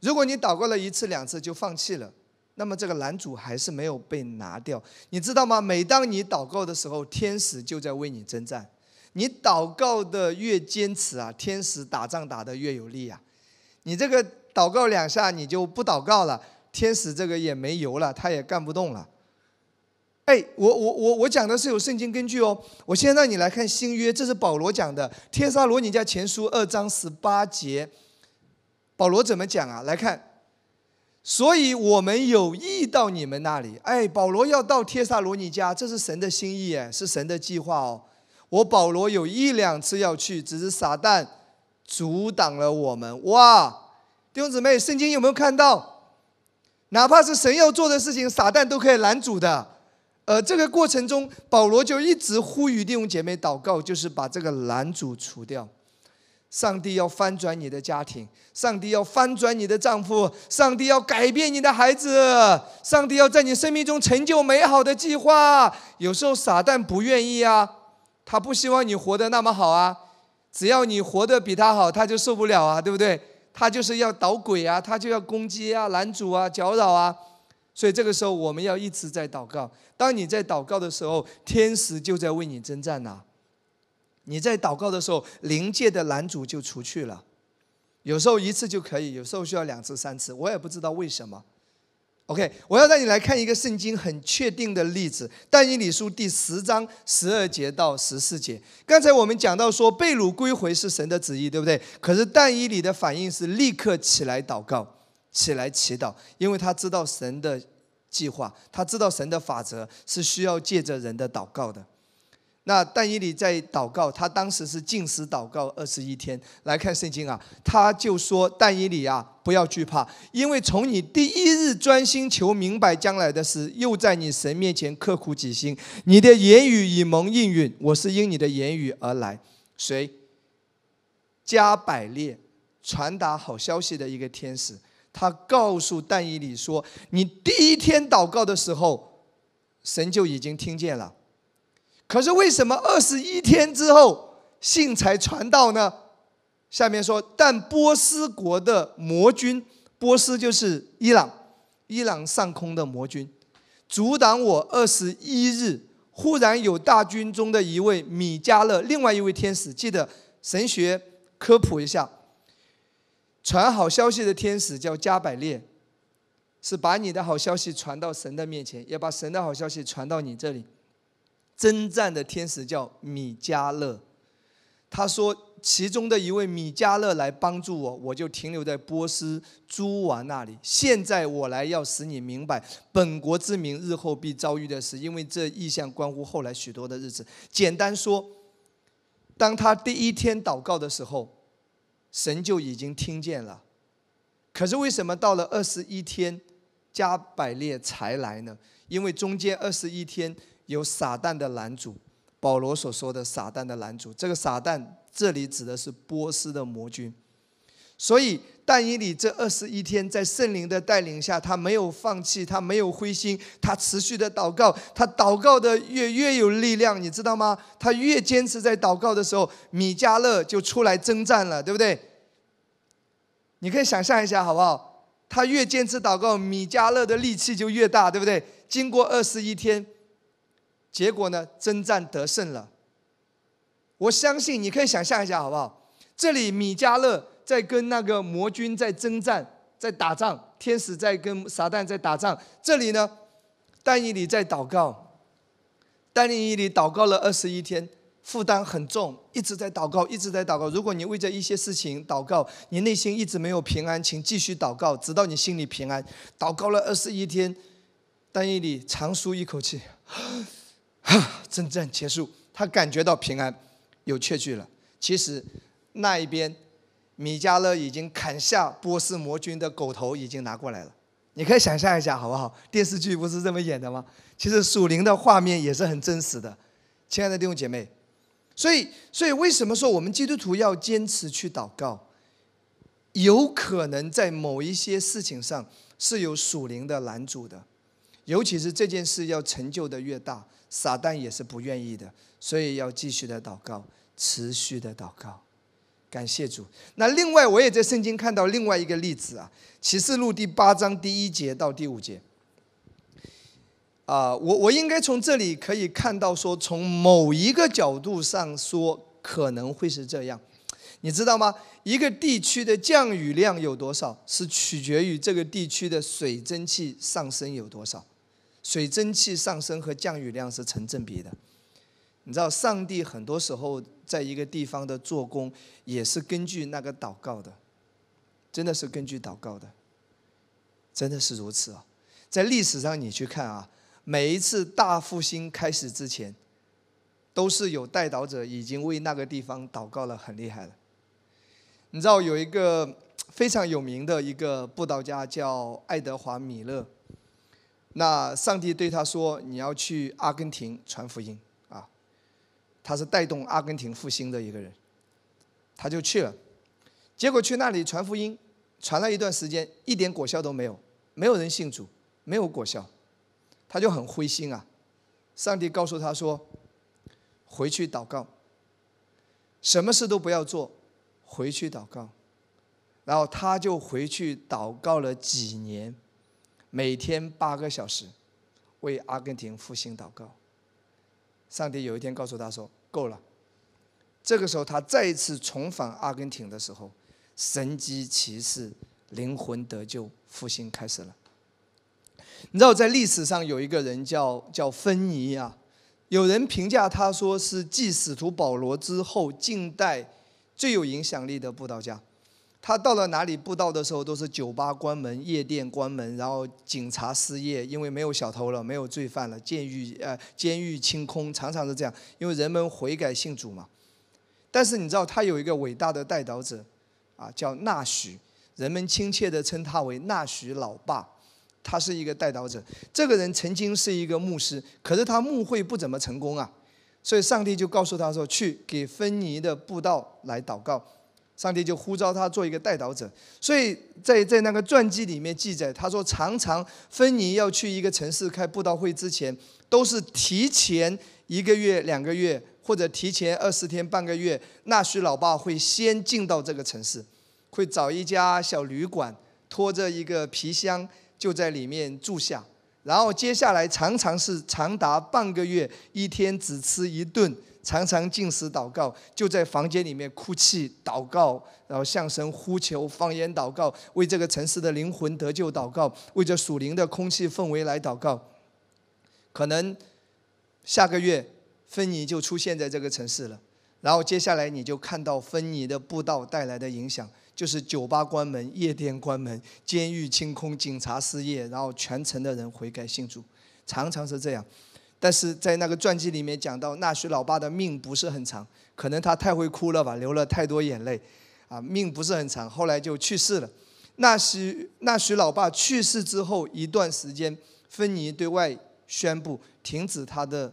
如果你祷告了一次两次就放弃了。那么这个拦阻还是没有被拿掉，你知道吗？每当你祷告的时候，天使就在为你征战。你祷告的越坚持啊，天使打仗打得越有力啊。你这个祷告两下你就不祷告了，天使这个也没油了，他也干不动了。哎，我我我我讲的是有圣经根据哦。我先让你来看新约，这是保罗讲的《天撒罗尼迦前书》二章十八节。保罗怎么讲啊？来看。所以我们有意到你们那里，哎，保罗要到帖撒罗尼迦，这是神的心意，哎，是神的计划哦。我保罗有一两次要去，只是撒旦阻挡了我们。哇，弟兄姊妹，圣经有没有看到？哪怕是神要做的事情，撒旦都可以拦阻的。呃，这个过程中，保罗就一直呼吁弟兄姐妹祷告，就是把这个拦阻除掉。上帝要翻转你的家庭，上帝要翻转你的丈夫，上帝要改变你的孩子，上帝要在你生命中成就美好的计划。有时候撒旦不愿意啊，他不希望你活得那么好啊。只要你活得比他好，他就受不了啊，对不对？他就是要捣鬼啊，他就要攻击啊、拦阻啊、搅扰啊。所以这个时候我们要一直在祷告。当你在祷告的时候，天使就在为你征战呐。你在祷告的时候，灵界的拦阻就除去了。有时候一次就可以，有时候需要两次、三次，我也不知道为什么。OK，我要带你来看一个圣经很确定的例子，《但以理书》第十章十二节到十四节。刚才我们讲到说，被掳归回是神的旨意，对不对？可是但以理的反应是立刻起来祷告，起来祈祷，因为他知道神的计划，他知道神的法则是需要借着人的祷告的。那但以理在祷告，他当时是禁食祷告二十一天。来看圣经啊，他就说：“但以理啊，不要惧怕，因为从你第一日专心求明白将来的事，又在你神面前刻苦己心，你的言语已蒙应允。我是因你的言语而来。”谁？加百列传达好消息的一个天使，他告诉但以理说：“你第一天祷告的时候，神就已经听见了。”可是为什么二十一天之后信才传到呢？下面说，但波斯国的魔军，波斯就是伊朗，伊朗上空的魔军，阻挡我二十一日。忽然有大军中的一位米迦勒，另外一位天使，记得神学科普一下，传好消息的天使叫加百列，是把你的好消息传到神的面前，也把神的好消息传到你这里。征战的天使叫米迦勒，他说其中的一位米迦勒来帮助我，我就停留在波斯诸王那里。现在我来要使你明白本国之民日后必遭遇的事，因为这意象关乎后来许多的日子。简单说，当他第一天祷告的时候，神就已经听见了。可是为什么到了二十一天加百列才来呢？因为中间二十一天。有撒旦的拦阻，保罗所说的撒旦的拦阻，这个撒旦这里指的是波斯的魔君。所以但以理这二十一天，在圣灵的带领下，他没有放弃，他没有灰心，他持续的祷告，他祷告的越越有力量，你知道吗？他越坚持在祷告的时候，米迦勒就出来征战了，对不对？你可以想象一下，好不好？他越坚持祷告，米迦勒的力气就越大，对不对？经过二十一天，结果呢，征战得胜了。我相信你可以想象一下，好不好？这里米迦勒。在跟那个魔君在征战，在打仗，天使在跟撒旦在打仗。这里呢，但以理在祷告，但以理祷告了二十一天，负担很重，一直在祷告，一直在祷告。如果你为着一些事情祷告，你内心一直没有平安，请继续祷告，直到你心里平安。祷告了二十一天，但以理长舒一口气，啊，征战结束，他感觉到平安，有确据了。其实那一边。米迦勒已经砍下波斯魔君的狗头，已经拿过来了。你可以想象一下，好不好？电视剧不是这么演的吗？其实属灵的画面也是很真实的，亲爱的弟兄姐妹。所以，所以为什么说我们基督徒要坚持去祷告？有可能在某一些事情上是有属灵的拦阻的，尤其是这件事要成就的越大，撒旦也是不愿意的。所以要继续的祷告，持续的祷告。感谢主。那另外，我也在圣经看到另外一个例子啊，《启示录》第八章第一节到第五节。啊，我我应该从这里可以看到，说从某一个角度上说，可能会是这样。你知道吗？一个地区的降雨量有多少，是取决于这个地区的水蒸气上升有多少。水蒸气上升和降雨量是成正比的。你知道，上帝很多时候在一个地方的做工，也是根据那个祷告的，真的是根据祷告的，真的是如此啊！在历史上你去看啊，每一次大复兴开始之前，都是有代祷者已经为那个地方祷告了，很厉害了。你知道有一个非常有名的一个布道家叫爱德华米勒，那上帝对他说：“你要去阿根廷传福音啊。”他是带动阿根廷复兴的一个人，他就去了，结果去那里传福音，传了一段时间，一点果效都没有，没有人信主，没有果效，他就很灰心啊。上帝告诉他说：“回去祷告，什么事都不要做，回去祷告。”然后他就回去祷告了几年，每天八个小时，为阿根廷复兴祷告。上帝有一天告诉他说：“够了。”这个时候，他再一次重返阿根廷的时候，神机骑士灵魂得救，复兴开始了。你知道，在历史上有一个人叫叫芬尼啊，有人评价他说是继使徒保罗之后，近代最有影响力的布道家。他到了哪里布道的时候，都是酒吧关门、夜店关门，然后警察失业，因为没有小偷了，没有罪犯了，监狱呃监狱清空，常常是这样，因为人们悔改信主嘛。但是你知道，他有一个伟大的代祷者，啊，叫纳许，人们亲切地称他为纳许老爸，他是一个代祷者。这个人曾经是一个牧师，可是他牧会不怎么成功啊，所以上帝就告诉他说，去给芬尼的布道来祷告。上帝就呼召他做一个代祷者，所以在在那个传记里面记载，他说常常芬尼要去一个城市开布道会之前，都是提前一个月、两个月，或者提前二十天、半个月，纳许老爸会先进到这个城市，会找一家小旅馆，拖着一个皮箱就在里面住下，然后接下来常常是长达半个月，一天只吃一顿。常常进食祷告，就在房间里面哭泣祷告，然后向神呼求方言祷告，为这个城市的灵魂得救祷告，为这属灵的空气氛围来祷告。可能下个月芬尼就出现在这个城市了，然后接下来你就看到芬尼的布道带来的影响，就是酒吧关门、夜店关门、监狱清空、警察失业，然后全城的人悔改信主，常常是这样。但是在那个传记里面讲到，纳许老爸的命不是很长，可能他太会哭了吧，流了太多眼泪，啊，命不是很长，后来就去世了。纳许纳许老爸去世之后一段时间，芬尼对外宣布停止他的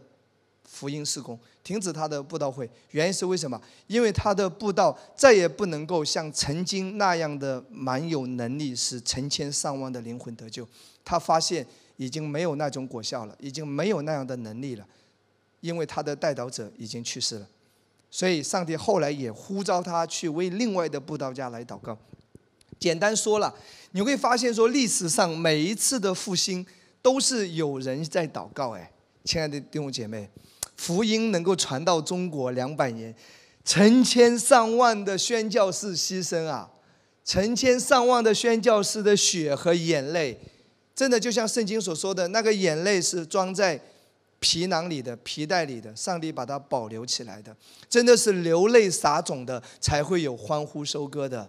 福音施工，停止他的布道会。原因是为什么？因为他的布道再也不能够像曾经那样的蛮有能力，使成千上万的灵魂得救。他发现已经没有那种果效了，已经没有那样的能力了，因为他的带导者已经去世了。所以上帝后来也呼召他去为另外的布道家来祷告。简单说了，你会发现说历史上每一次的复兴都是有人在祷告。哎，亲爱的弟兄姐妹，福音能够传到中国两百年，成千上万的宣教士牺牲啊，成千上万的宣教士的血和眼泪，真的就像圣经所说的那个眼泪是装在皮囊里的、皮带里的，上帝把它保留起来的，真的是流泪撒种的，才会有欢呼收割的。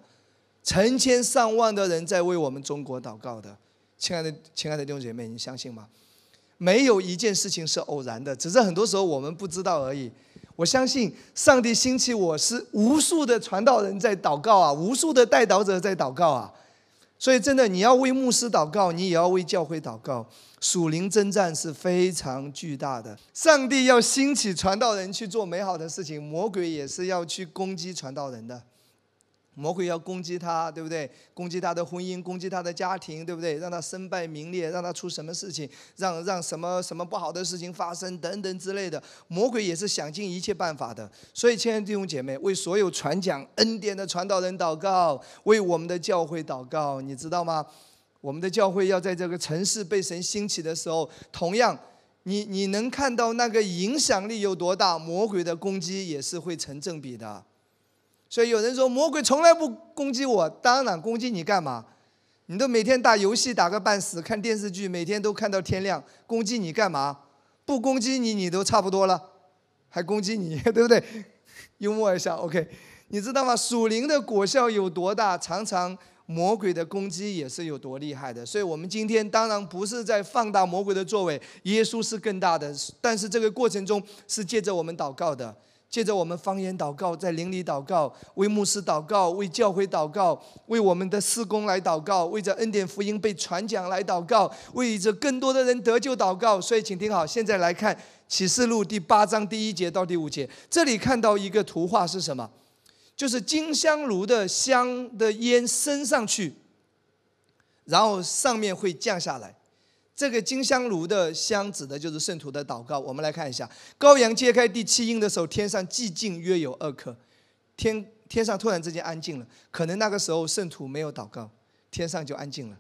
成千上万的人在为我们中国祷告的，亲爱的亲爱的弟兄姐妹，你相信吗？没有一件事情是偶然的，只是很多时候我们不知道而已。我相信上帝兴起我是无数的传道人在祷告啊，无数的带导者在祷告啊。所以真的，你要为牧师祷告，你也要为教会祷告。属灵征战是非常巨大的，上帝要兴起传道人去做美好的事情，魔鬼也是要去攻击传道人的。魔鬼要攻击他，对不对？攻击他的婚姻，攻击他的家庭，对不对？让他身败名裂，让他出什么事情，让让什么什么不好的事情发生，等等之类的。魔鬼也是想尽一切办法的。所以，亲爱的弟兄姐妹，为所有传讲恩典的传道人祷告，为我们的教会祷告。你知道吗？我们的教会要在这个城市被神兴起的时候，同样，你你能看到那个影响力有多大，魔鬼的攻击也是会成正比的。所以有人说魔鬼从来不攻击我，当然攻击你干嘛？你都每天打游戏打个半死，看电视剧每天都看到天亮，攻击你干嘛？不攻击你你都差不多了，还攻击你，对不对？幽默一下，OK？你知道吗？属灵的果效有多大？常常魔鬼的攻击也是有多厉害的。所以我们今天当然不是在放大魔鬼的作为，耶稣是更大的，但是这个过程中是借着我们祷告的。借着我们方言祷告，在灵里祷告，为牧师祷告，为教会祷告，为我们的施工来祷告，为着恩典福音被传讲来祷告，为着更多的人得救祷告。所以，请听好，现在来看启示录第八章第一节到第五节，这里看到一个图画是什么？就是金香炉的香的烟升上去，然后上面会降下来。这个金香炉的香指的就是圣徒的祷告。我们来看一下，羔羊揭开第七印的时候，天上寂静约有二刻，天天上突然之间安静了。可能那个时候圣徒没有祷告，天上就安静了。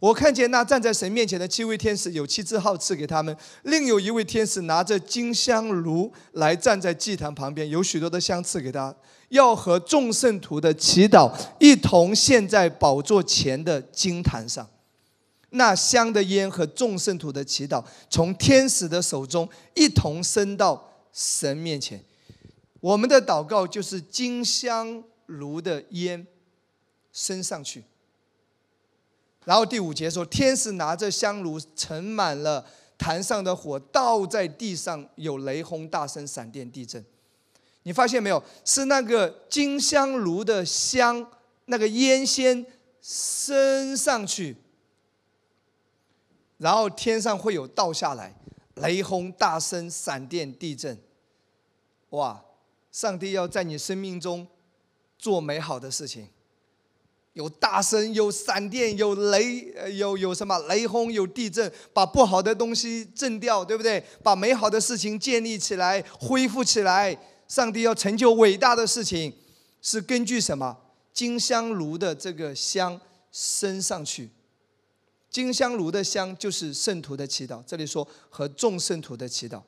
我看见那站在神面前的七位天使，有七支号赐给他们，另有一位天使拿着金香炉来站在祭坛旁边，有许多的香赐给他，要和众圣徒的祈祷一同献在宝座前的金坛上。那香的烟和众圣徒的祈祷，从天使的手中一同升到神面前。我们的祷告就是金香炉的烟升上去。然后第五节说，天使拿着香炉盛满了坛上的火，倒在地上，有雷轰、大声、闪电、地震。你发现没有？是那个金香炉的香，那个烟先升上去。然后天上会有倒下来，雷轰、大声、闪电、地震，哇！上帝要在你生命中做美好的事情，有大声、有闪电、有雷，有有什么雷轰、有地震，把不好的东西震掉，对不对？把美好的事情建立起来、恢复起来。上帝要成就伟大的事情，是根据什么？金香炉的这个香升上去。金香炉的香就是圣徒的祈祷。这里说和众圣徒的祈祷。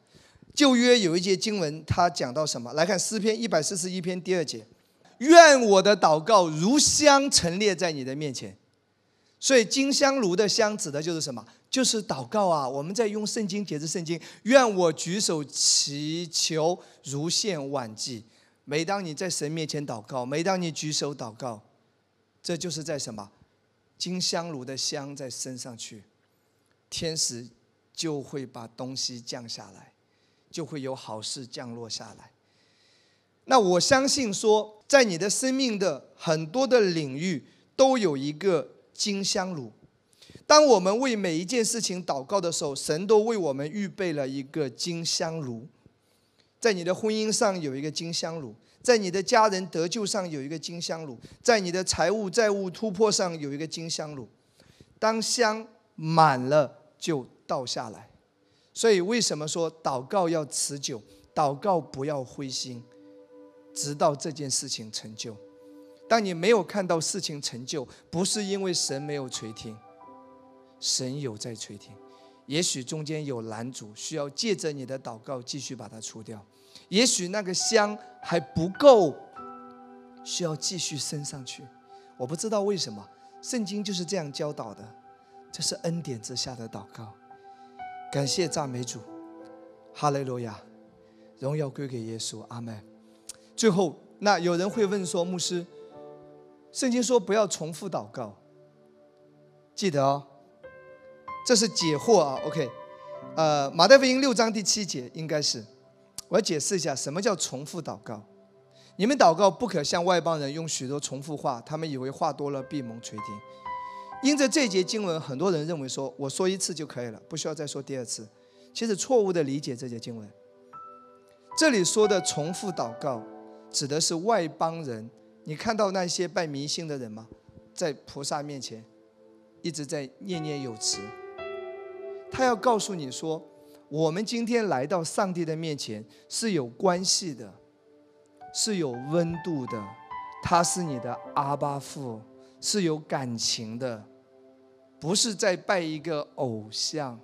旧约有一节经文，它讲到什么？来看诗篇一百四十一篇第二节：愿我的祷告如香陈列在你的面前。所以金香炉的香指的就是什么？就是祷告啊！我们在用圣经解释圣经。愿我举手祈求如献万祭。每当你在神面前祷告，每当你举手祷告，这就是在什么？金香炉的香在升上去，天使就会把东西降下来，就会有好事降落下来。那我相信说，在你的生命的很多的领域都有一个金香炉。当我们为每一件事情祷告的时候，神都为我们预备了一个金香炉。在你的婚姻上有一个金香炉，在你的家人得救上有一个金香炉，在你的财务债务突破上有一个金香炉。当香满了，就倒下来。所以为什么说祷告要持久？祷告不要灰心，直到这件事情成就。当你没有看到事情成就，不是因为神没有垂听，神有在垂听。也许中间有拦阻，需要借着你的祷告继续把它除掉。也许那个香还不够，需要继续升上去。我不知道为什么，圣经就是这样教导的。这是恩典之下的祷告。感谢赞美主，哈利路亚，荣耀归给耶稣，阿门。最后，那有人会问说，牧师，圣经说不要重复祷告，记得哦。这是解惑啊，OK，呃，马太福音六章第七节应该是，我解释一下什么叫重复祷告。你们祷告不可像外邦人用许多重复话，他们以为话多了闭蒙垂听。因着这节经文，很多人认为说我说一次就可以了，不需要再说第二次。其实错误的理解这节经文。这里说的重复祷告，指的是外邦人。你看到那些拜迷信的人吗？在菩萨面前一直在念念有词。他要告诉你说，我们今天来到上帝的面前是有关系的，是有温度的。他是你的阿巴父，是有感情的，不是在拜一个偶像。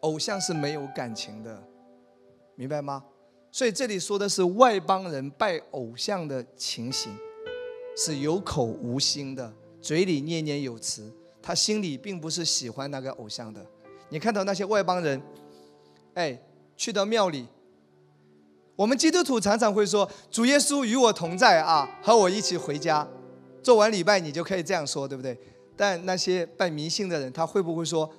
偶像是没有感情的，明白吗？所以这里说的是外邦人拜偶像的情形，是有口无心的，嘴里念念有词，他心里并不是喜欢那个偶像的。你看到那些外邦人，哎，去到庙里，我们基督徒常常会说：“主耶稣与我同在啊，和我一起回家。”做完礼拜你就可以这样说，对不对？但那些拜迷信的人，他会不会说：“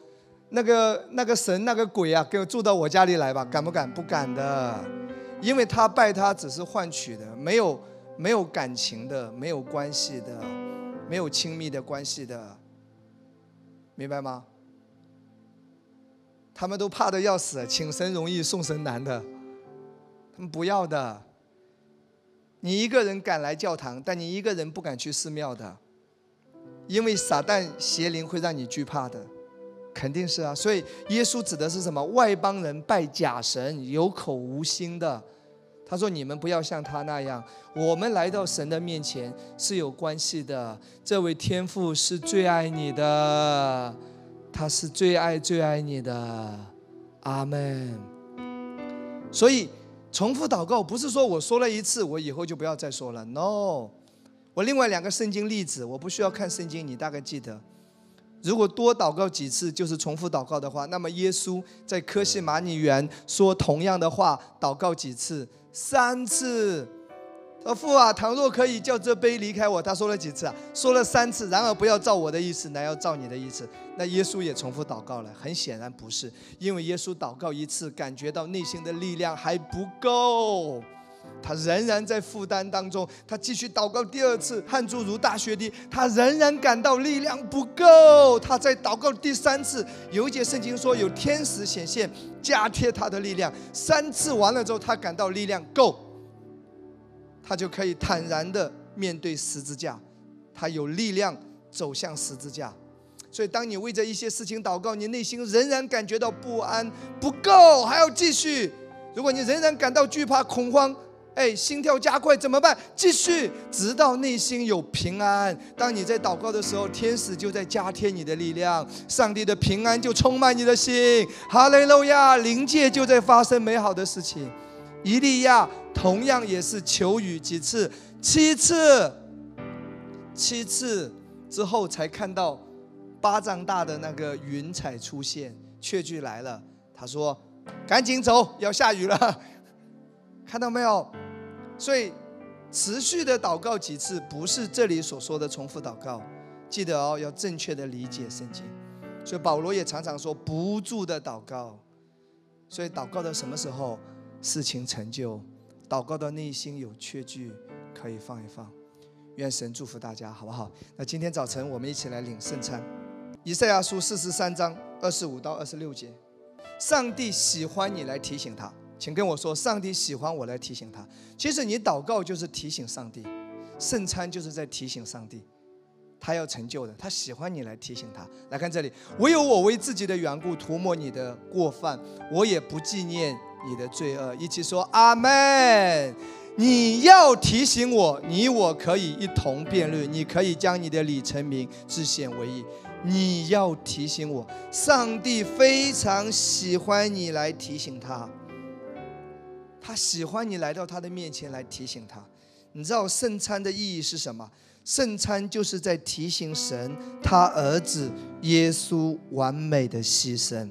那个那个神那个鬼啊，给我住到我家里来吧？”敢不敢？不敢的，因为他拜他只是换取的，没有没有感情的，没有关系的，没有亲密的关系的，明白吗？他们都怕的要死，请神容易送神难的，他们不要的。你一个人敢来教堂，但你一个人不敢去寺庙的，因为撒旦邪灵会让你惧怕的，肯定是啊。所以耶稣指的是什么？外邦人拜假神，有口无心的。他说：“你们不要像他那样，我们来到神的面前是有关系的。这位天父是最爱你的。”他是最爱最爱你的，阿门。所以重复祷告不是说我说了一次，我以后就不要再说了。No，我另外两个圣经例子，我不需要看圣经，你大概记得。如果多祷告几次就是重复祷告的话，那么耶稣在科西玛尼园说同样的话，祷告几次？三次。呃，父啊，倘若可以叫这杯离开我，他说了几次啊？说了三次。然而不要照我的意思，乃要照你的意思。那耶稣也重复祷告了。很显然不是，因为耶稣祷告一次，感觉到内心的力量还不够，他仍然在负担当中。他继续祷告第二次，汗珠如大雪滴，他仍然感到力量不够。他在祷告第三次，有一节圣经说有天使显现，加添他的力量。三次完了之后，他感到力量够。他就可以坦然的面对十字架，他有力量走向十字架。所以，当你为着一些事情祷告，你内心仍然感觉到不安，不够，还要继续。如果你仍然感到惧怕、恐慌，哎，心跳加快，怎么办？继续，直到内心有平安。当你在祷告的时候，天使就在加添你的力量，上帝的平安就充满你的心。哈利路亚，灵界就在发生美好的事情。伊利亚同样也是求雨几次，七次，七次之后才看到巴掌大的那个云彩出现，雀句来了。他说：“赶紧走，要下雨了。”看到没有？所以持续的祷告几次，不是这里所说的重复祷告。记得哦，要正确的理解圣经。所以保罗也常常说不住的祷告。所以祷告到什么时候？事情成就，祷告的内心有缺句，可以放一放。愿神祝福大家，好不好？那今天早晨我们一起来领圣餐。以赛亚书四十三章二十五到二十六节，上帝喜欢你来提醒他，请跟我说，上帝喜欢我来提醒他。其实你祷告就是提醒上帝，圣餐就是在提醒上帝，他要成就的，他喜欢你来提醒他。来看这里，唯有我为自己的缘故涂抹你的过犯，我也不纪念你的罪恶。一起说阿门。你要提醒我，你我可以一同辩论，你可以将你的理成名，自显为义。你要提醒我，上帝非常喜欢你来提醒他。他喜欢你来到他的面前来提醒他，你知道圣餐的意义是什么？圣餐就是在提醒神，他儿子耶稣完美的牺牲。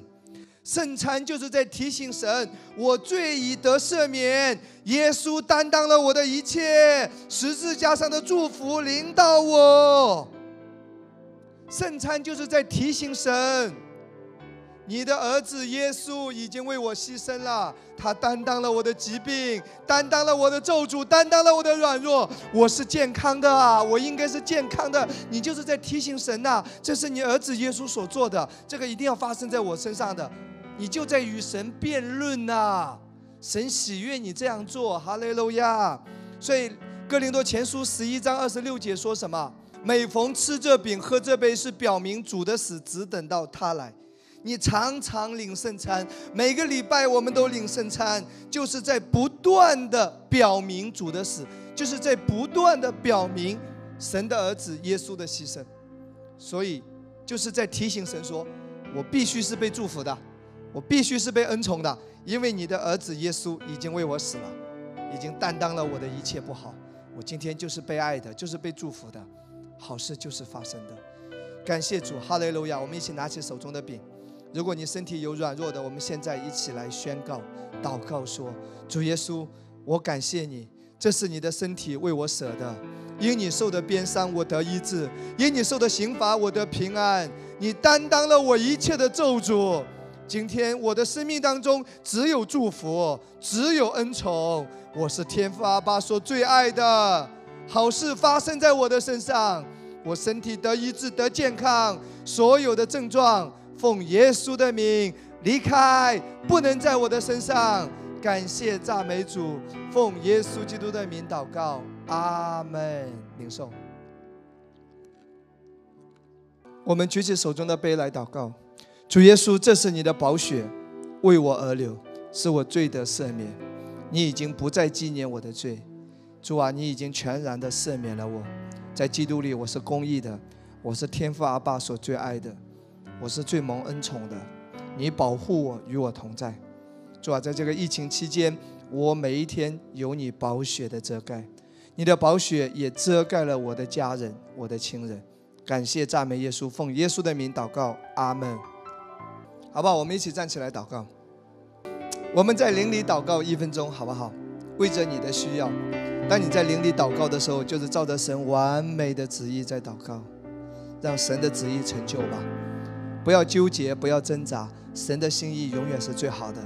圣餐就是在提醒神，我罪已得赦免，耶稣担当了。我的一切，十字架上的祝福临到我。圣餐就是在提醒神。你的儿子耶稣已经为我牺牲了，他担当了。我的疾病，担当了。我的咒诅，担当了。我的软弱。我是健康的啊，我应该是健康的。你就是在提醒神呐，这是你儿子耶稣所做的，这个一定要发生在我身上的。你就在与神辩论呐，神喜悦你这样做，哈利路亚。所以哥林多前书十一章二十六节说什么？每逢吃这饼喝这杯，是表明主的死，只等到他来。你常常领圣餐，每个礼拜我们都领圣餐，就是在不断的表明主的死，就是在不断的表明神的儿子耶稣的牺牲，所以就是在提醒神说：我必须是被祝福的，我必须是被恩宠的，因为你的儿子耶稣已经为我死了，已经担当了我的一切不好，我今天就是被爱的，就是被祝福的，好事就是发生的。感谢主，哈利路亚！我们一起拿起手中的饼。如果你身体有软弱的，我们现在一起来宣告、祷告说：“主耶稣，我感谢你，这是你的身体为我舍的，因你受的鞭伤，我得医治；因你受的刑罚，我得平安。你担当了我一切的咒诅。今天我的生命当中只有祝福，只有恩宠。我是天父阿爸所最爱的，好事发生在我的身上，我身体得医治、得健康，所有的症状。”奉耶稣的名离开，不能在我的身上。感谢赞美主，奉耶稣基督的名祷告，阿门。领受。我们举起手中的杯来祷告，主耶稣，这是你的宝血，为我而流，是我罪的赦免。你已经不再纪念我的罪，主啊，你已经全然的赦免了我，在基督里我是公义的，我是天父阿爸所最爱的。我是最蒙恩宠的，你保护我，与我同在。主啊，在这个疫情期间，我每一天有你宝血的遮盖，你的宝血也遮盖了我的家人、我的亲人。感谢赞美耶稣，奉耶稣的名祷告，阿门。好不好？我们一起站起来祷告。我们在灵里祷告一分钟，好不好？为着你的需要。当你在灵里祷告的时候，就是照着神完美的旨意在祷告，让神的旨意成就吧。不要纠结，不要挣扎，神的心意永远是最好的，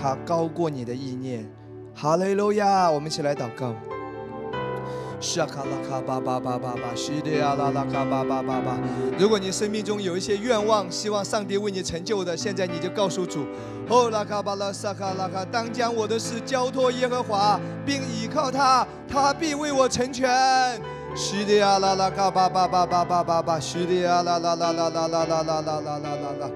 它高过你的意念。哈利路亚！我们一起来祷告。沙卡拉卡巴巴巴巴巴，西利亚拉拉卡巴巴巴巴。如果你生命中有一些愿望，希望上帝为你成就的，现在你就告诉主：哦拉卡巴拉萨卡拉卡，当将我的事交托耶和华，并倚靠他，他必为我成全。叙利亚拉拉卡巴巴巴巴巴巴巴，叙利亚啦啦啦啦啦啦啦啦啦啦啦啦，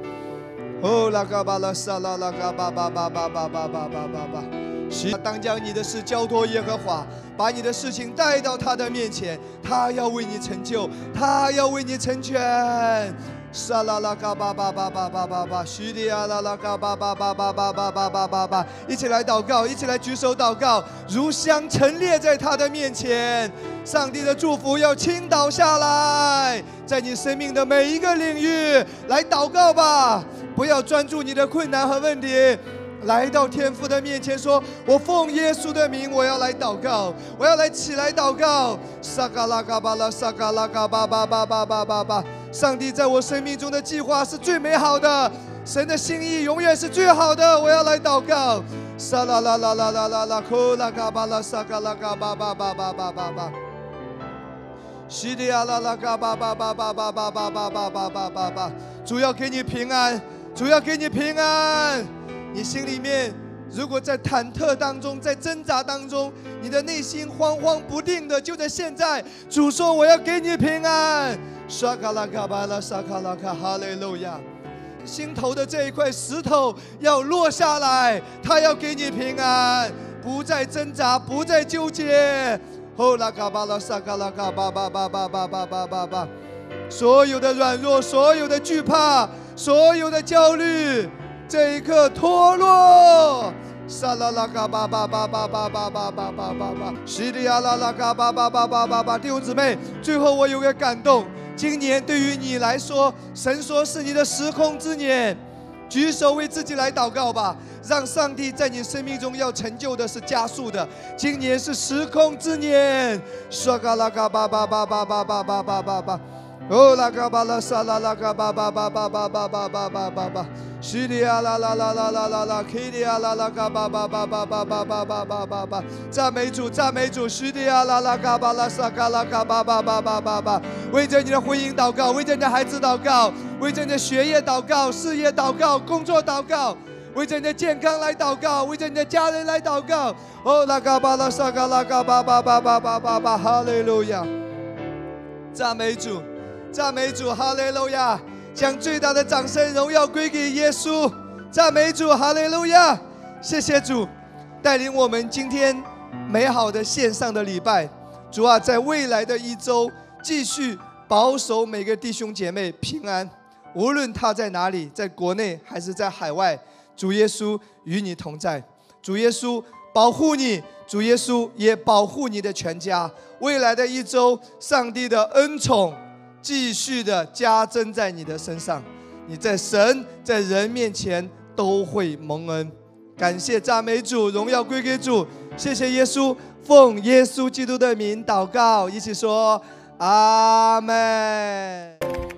哦拉卡巴拉萨拉拉卡巴巴巴巴巴巴巴巴巴，是当将你的事交托耶和华，把你的事情带到他的面前，他要为你成就，他要为你成全。沙拉拉嘎巴巴巴巴巴巴巴，叙利亚拉拉嘎巴巴巴巴巴巴巴巴巴，一起来祷告，一起来举手祷告，如香陈列在他的面前，上帝的祝福要倾倒下来，在你生命的每一个领域来祷告吧，不要专注你的困难和问题。来到天父的面前，说：“我奉耶稣的名，我要来祷告，我要来起来祷告。”萨嘎拉嘎巴拉，萨嘎拉嘎巴巴巴巴巴巴巴。上帝在我生命中的计划是最美好的，神的心意永远是最好的。我要来祷告。萨啦啦啦啦啦啦啦，库拉嘎巴拉，萨嘎拉嘎巴巴巴巴巴巴巴。西利亚啦啦嘎巴巴巴巴巴巴巴巴巴巴巴。主要给你平安，主要给你平安。你心里面如果在忐忑当中，在挣扎当中，你的内心慌慌不定的，就在现在，主说我要给你平安。沙卡拉卡巴拉沙卡拉卡哈利路亚，心头的这一块石头要落下来，他要给你平安，不再挣扎，不再纠结。后拉卡巴拉沙卡拉卡巴巴巴巴巴巴巴巴巴，所有的软弱，所有的惧怕，所有的焦虑，这一刻脱落。沙拉拉嘎巴巴巴巴巴巴巴巴巴巴巴，西里亚拉拉嘎巴巴巴巴巴巴。弟兄姊妹，最后我有个感动，今年对于你来说，神说是你的时空之年，举手为自己来祷告吧，让上帝在你生命中要成就的是加速的。今年是时空之年，沙嘎拉嘎巴巴巴巴巴巴巴巴巴巴。哦，拉嘎巴拉沙拉拉嘎巴巴巴巴巴巴巴巴巴巴巴，西里亚啦啦啦啦啦啦啦，基里亚啦啦嘎巴巴巴巴巴巴巴巴巴巴巴，赞美主，赞美主，西里亚啦啦嘎巴拉沙嘎拉嘎巴巴巴巴巴巴，为着你的婚姻祷告，为着你的孩子祷告，为着你的学业祷告，事业祷告，工作祷告，为着你的健康来祷告，为着你的家人来祷告。哦，拉嘎巴拉沙嘎拉嘎巴巴巴巴巴巴巴，哈利路亚，赞美主。赞美主，哈利路亚！将最大的掌声、荣耀归给耶稣。赞美主，哈利路亚！谢谢主带领我们今天美好的线上的礼拜。主啊，在未来的一周，继续保守每个弟兄姐妹平安，无论他在哪里，在国内还是在海外，主耶稣与你同在。主耶稣保护你，主耶稣也保护你的全家。未来的一周，上帝的恩宠。继续的加增在你的身上，你在神在人面前都会蒙恩。感谢赞美主，荣耀归给主。谢谢耶稣，奉耶稣基督的名祷告，一起说阿门。